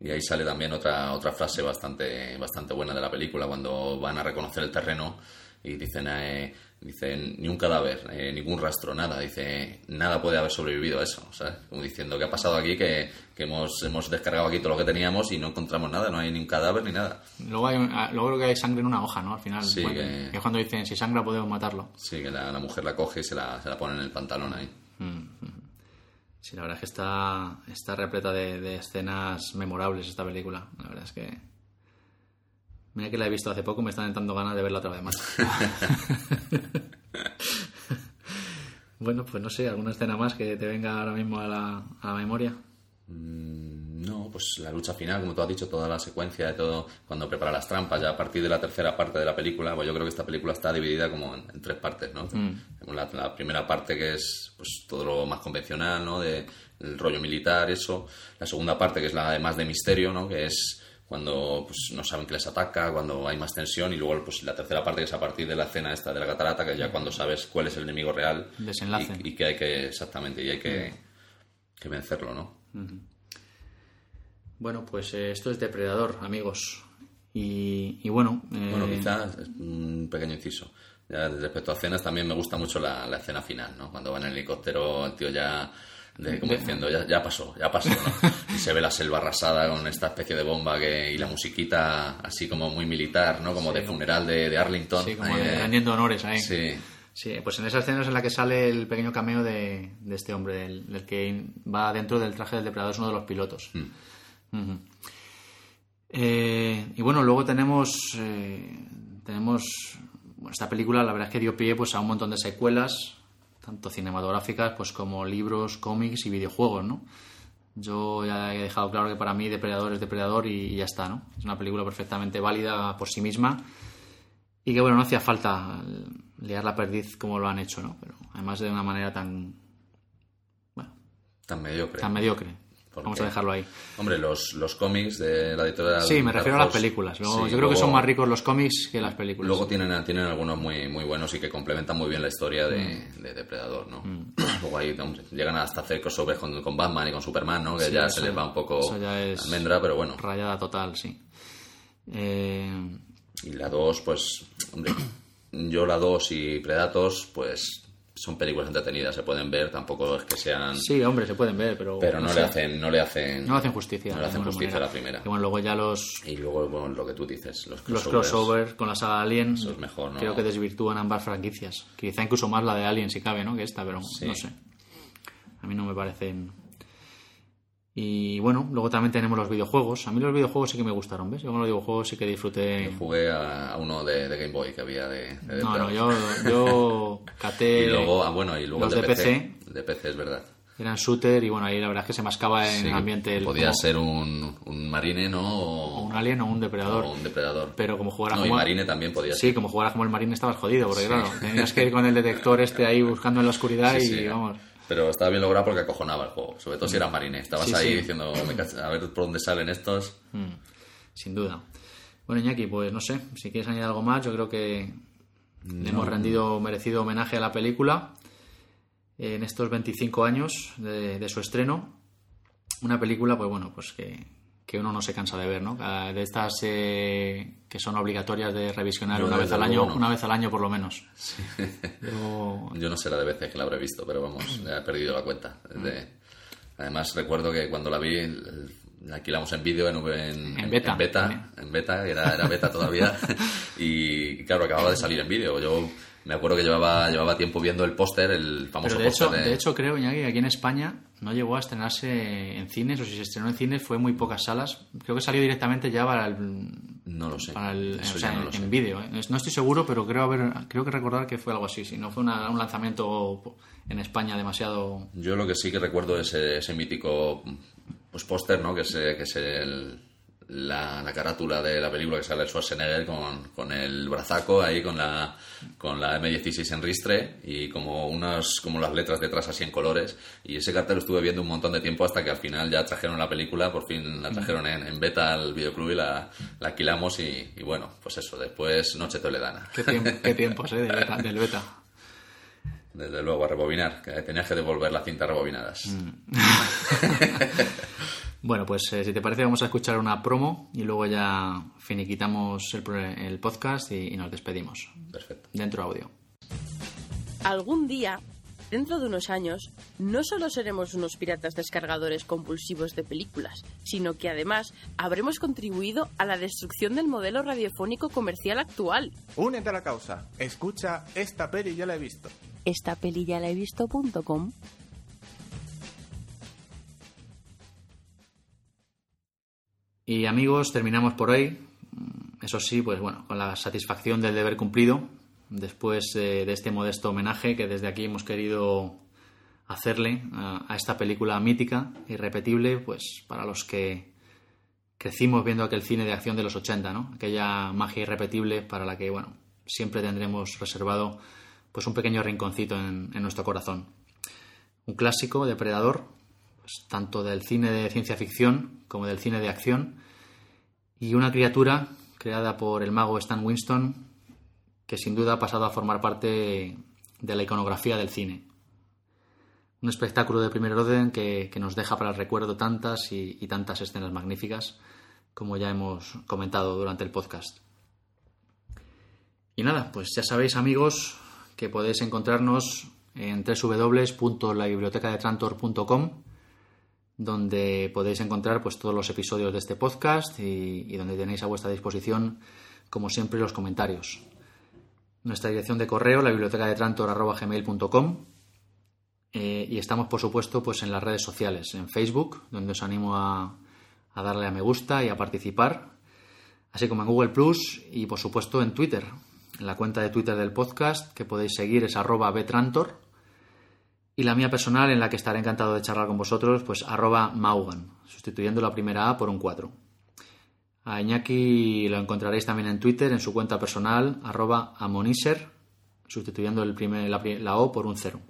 Y ahí sale también otra, otra frase bastante, bastante buena de la película, cuando van a reconocer el terreno y dicen, eh, dicen ni un cadáver, eh, ningún rastro, nada. Dice, nada puede haber sobrevivido a eso, ¿sabes? Como diciendo, ¿qué ha pasado aquí? Que, que hemos, hemos descargado aquí todo lo que teníamos y no encontramos nada, no hay ni un cadáver ni nada. luego, hay, un- ah, luego creo que hay sangre en una hoja, ¿no? Al final. Sí, Bueno, que- que es cuando dicen, si sangra podemos matarlo. Sí, que la, la mujer la coge y se la, se la pone en el pantalón ahí. Sí, la verdad es que está, está repleta de, de escenas memorables esta película. La verdad es que... Mira que la he visto hace poco, me están entrando ganas de verla otra vez más. bueno, pues no sé, alguna escena más que te venga ahora mismo a la, a la memoria. Mm, No, pues la lucha final, como tú has dicho, toda la secuencia de todo, cuando prepara las trampas, ya a partir de la tercera parte de la película, pues yo creo que esta película está dividida como en, en tres partes, ¿no? La, la primera parte que es pues todo lo más convencional, ¿no? De el rollo militar, eso. La segunda parte que es la de más de misterio, ¿no? Que es cuando pues, no saben que les ataca, cuando hay más tensión, y luego pues la tercera parte que es a partir de la escena esta de la catarata, que ya cuando sabes cuál es el enemigo real Desenlace. y, y que hay que, exactamente, y hay que, que vencerlo, ¿no? Bueno, pues eh, esto es Depredador, amigos. Y, y bueno... eh, Bueno, quizás un pequeño inciso. Ya, respecto a escenas, también me gusta mucho la, la escena final, ¿no? Cuando va en el helicóptero, el tío ya, de, como diciendo, ya, ya pasó, ya pasó, ¿no? Y se ve la selva arrasada con esta especie de bomba que, y la musiquita así como muy militar, ¿no? Como de funeral de, de Arlington. Sí, como rendiendo honores ahí. Sí, Sí, pues en esa escena es en la que sale el pequeño cameo de, de este hombre, del, del que va dentro del traje del depredador, es uno de los pilotos. Eh, y bueno, luego tenemos, eh, tenemos bueno, esta película, la verdad es que dio pie pues, a un montón de secuelas, tanto cinematográficas pues, como libros, cómics y videojuegos, ¿no? Yo ya he dejado claro que para mí Depredador es Depredador y, y ya está, ¿no? Es una película perfectamente válida por sí misma y que bueno, no hacía falta liar la perdiz como lo han hecho, ¿no? Pero además de una manera tan, bueno, tan mediocre. tan mediocre. ¿Por Vamos a dejarlo ahí. Hombre, los, los cómics de la editorial... Sí, me refiero a las Horse, películas. Luego- sí, yo creo que son más ricos los cómics que las películas. Luego tienen, tienen algunos muy, muy buenos y que complementan muy bien la historia de, Mm. de Depredador, ¿no? Luego ahí hombre, llegan hasta hacer crossovers con, con Batman y con Superman, ¿no? Que Sí, ya eso- se les va un poco eso ya es- almendra, pero bueno. Rayada total, sí. Eh, Y la 2, pues, hombre, yo la 2 y Predators, pues son películas entretenidas, se pueden ver, tampoco es que sean... sí, hombre, se pueden ver, pero... pero no, le hacen, no le hacen... No le hacen justicia. No le hacen justicia a la primera. Y bueno, luego ya los, Y luego, bueno, lo que tú dices, los los crossovers. crossovers con la saga Alien Eso es mejor, ¿no? creo que desvirtúan ambas franquicias. Quizá incluso más la de Alien si cabe, ¿no? Que esta, pero Sí. no sé. A mí no me parecen... Y bueno, luego también tenemos los videojuegos. A mí los videojuegos sí que me gustaron, ¿ves? Yo con los videojuegos sí que disfruté... Jugué a, a uno de, de Game Boy que había de... de No, no, yo, yo caté... Y luego, ah, bueno, y luego los de, PC. De PC es verdad. Eran shooter y bueno, ahí la verdad es que se mascaba en Sí, el ambiente... el- podía como- ser un, un marine, ¿no? o un alien o un depredador. o un depredador. Pero como jugara no, y como... marine también podía ser. Sí, como jugaras como el marine estabas jodido, porque claro, tenías que ir con el detector este ahí buscando en la oscuridad Sí, y sí. vamos... Pero estaba bien logrado porque acojonaba el juego. Sobre todo si era marine. Estabas Sí, ahí sí. diciendo, "Me cach- a ver por dónde salen estos. Mm, sin duda. Bueno, Iñaki, pues no sé, si quieres añadir algo más, yo creo que le hemos rendido merecido homenaje a la película en estos 25 años de, de su estreno. Una película, pues bueno, pues que, que uno no se cansa de ver, ¿no? De estas eh, que son obligatorias de revisionar Yo, una vez al año, no. una vez al año por lo menos. Yo- Yo no sé la de veces que la habré visto, pero vamos, he perdido la cuenta. Desde- Además, recuerdo que cuando la vi, la alquilamos en vídeo en, en, En beta. en beta, en beta, que era, era beta todavía. y claro, acababa de salir en vídeo. Yo me acuerdo que llevaba, llevaba tiempo viendo el póster, el famoso de póster de hecho creo, Iñaki, que aquí en España no llegó a estrenarse en cines, o si se estrenó en cines fue en muy pocas salas. Creo que salió directamente ya para el, No lo sé. Para el, Eso o sea, no en, en vídeo. ¿eh? No estoy seguro, pero creo haber, creo que recordar que fue algo así. Si no fue una- un lanzamiento en España demasiado. Yo lo que sí que recuerdo es ese, ese mítico pues póster, ¿no? Que es, que es el- la, la carátula de la película que sale el Schwarzenegger con, con el brazaco ahí con la con la M16 en ristre y como unas como las letras detrás así en colores y ese cartel lo estuve viendo un montón de tiempo hasta que al final ya trajeron la película, por fin la trajeron en, en beta al videoclub y la, la alquilamos y, y bueno, pues eso, después Noche Toledana. Qué, tiemp- qué tiempos, ¿eh? Del beta. del beta. Desde luego, a rebobinar, que tenías que devolver las cintas rebobinadas. Bueno, pues eh, si te parece, vamos a escuchar una promo y luego ya finiquitamos el, podcast y, y nos despedimos. Perfecto. Dentro audio. Algún día, dentro de unos años, no solo seremos unos piratas descargadores compulsivos de películas, sino que además habremos contribuido a la destrucción del modelo radiofónico comercial actual. Únete a la causa. Escucha esta peli, ya la he visto. Esta peli ya la he visto.com Y amigos, terminamos por hoy. Eso sí, pues bueno, con la satisfacción del deber cumplido, después de este modesto homenaje que desde aquí hemos querido hacerle a, a esta película mítica, irrepetible, pues para los que crecimos viendo aquel cine de acción de los 80, ¿no? Aquella magia irrepetible para la que, bueno, siempre tendremos reservado pues un pequeño rinconcito en, en nuestro corazón. Un clásico, depredador, tanto del cine de ciencia ficción como del cine de acción, y una criatura creada por el mago Stan Winston que sin duda ha pasado a formar parte de la iconografía del cine. Un espectáculo de primer orden que, nos deja para el recuerdo tantas y, y tantas escenas magníficas como ya hemos comentado durante el podcast. Y nada, pues ya sabéis amigos que podéis encontrarnos en www.labibliotecadetrantor.com donde podéis encontrar pues todos los episodios de este podcast y, donde tenéis a vuestra disposición como siempre los comentarios. Nuestra dirección de correo, la biblioteca de trantor.gmail.com eh, y estamos por supuesto pues en las redes sociales, en Facebook, donde os animo a, a darle a me gusta y a participar, así como en Google Plus y por supuesto en Twitter. En la cuenta de Twitter del podcast que podéis seguir es arroba betrantor y la mía personal en la que estaré encantado de charlar con vosotros, pues arroba maugan, sustituyendo la primera A por un 4. A Iñaki lo encontraréis también en Twitter en su cuenta personal arroba amoniser, sustituyendo el primer, la, la O por un 0.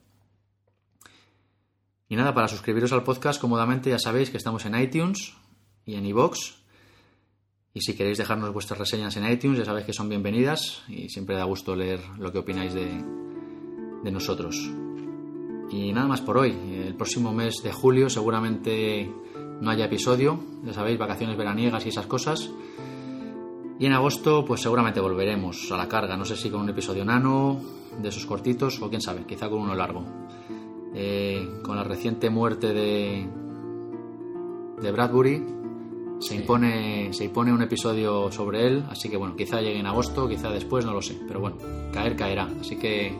Y nada, para suscribiros al podcast cómodamente ya sabéis que estamos en iTunes y en iVoox. Y si queréis dejarnos vuestras reseñas en iTunes, ya sabéis que son bienvenidas y siempre da gusto leer lo que opináis de, de nosotros. Y nada más por hoy. El próximo mes de julio seguramente no haya episodio, ya sabéis, vacaciones veraniegas y esas cosas. Y en agosto pues seguramente volveremos a la carga, no sé si con un episodio nano, de esos cortitos, o quién sabe, quizá con uno largo. Eh, con la reciente muerte de, de Bradbury, se, Sí. impone, se impone un episodio sobre él, así que bueno, quizá llegue en agosto, quizá después, no lo sé, pero bueno, caer caerá, así que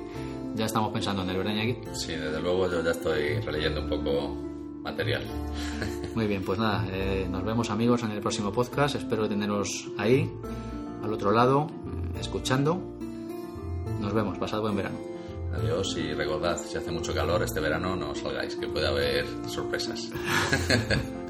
ya estamos pensando en el ¿verdad, Iñaki? Sí, desde luego yo ya estoy releyendo un poco material. Muy bien, pues nada, eh, nos vemos amigos en el próximo podcast. Espero teneros ahí, al otro lado, eh, escuchando. Nos vemos, pasad buen verano. Adiós y recordad, si hace mucho calor este verano no salgáis, que puede haber sorpresas.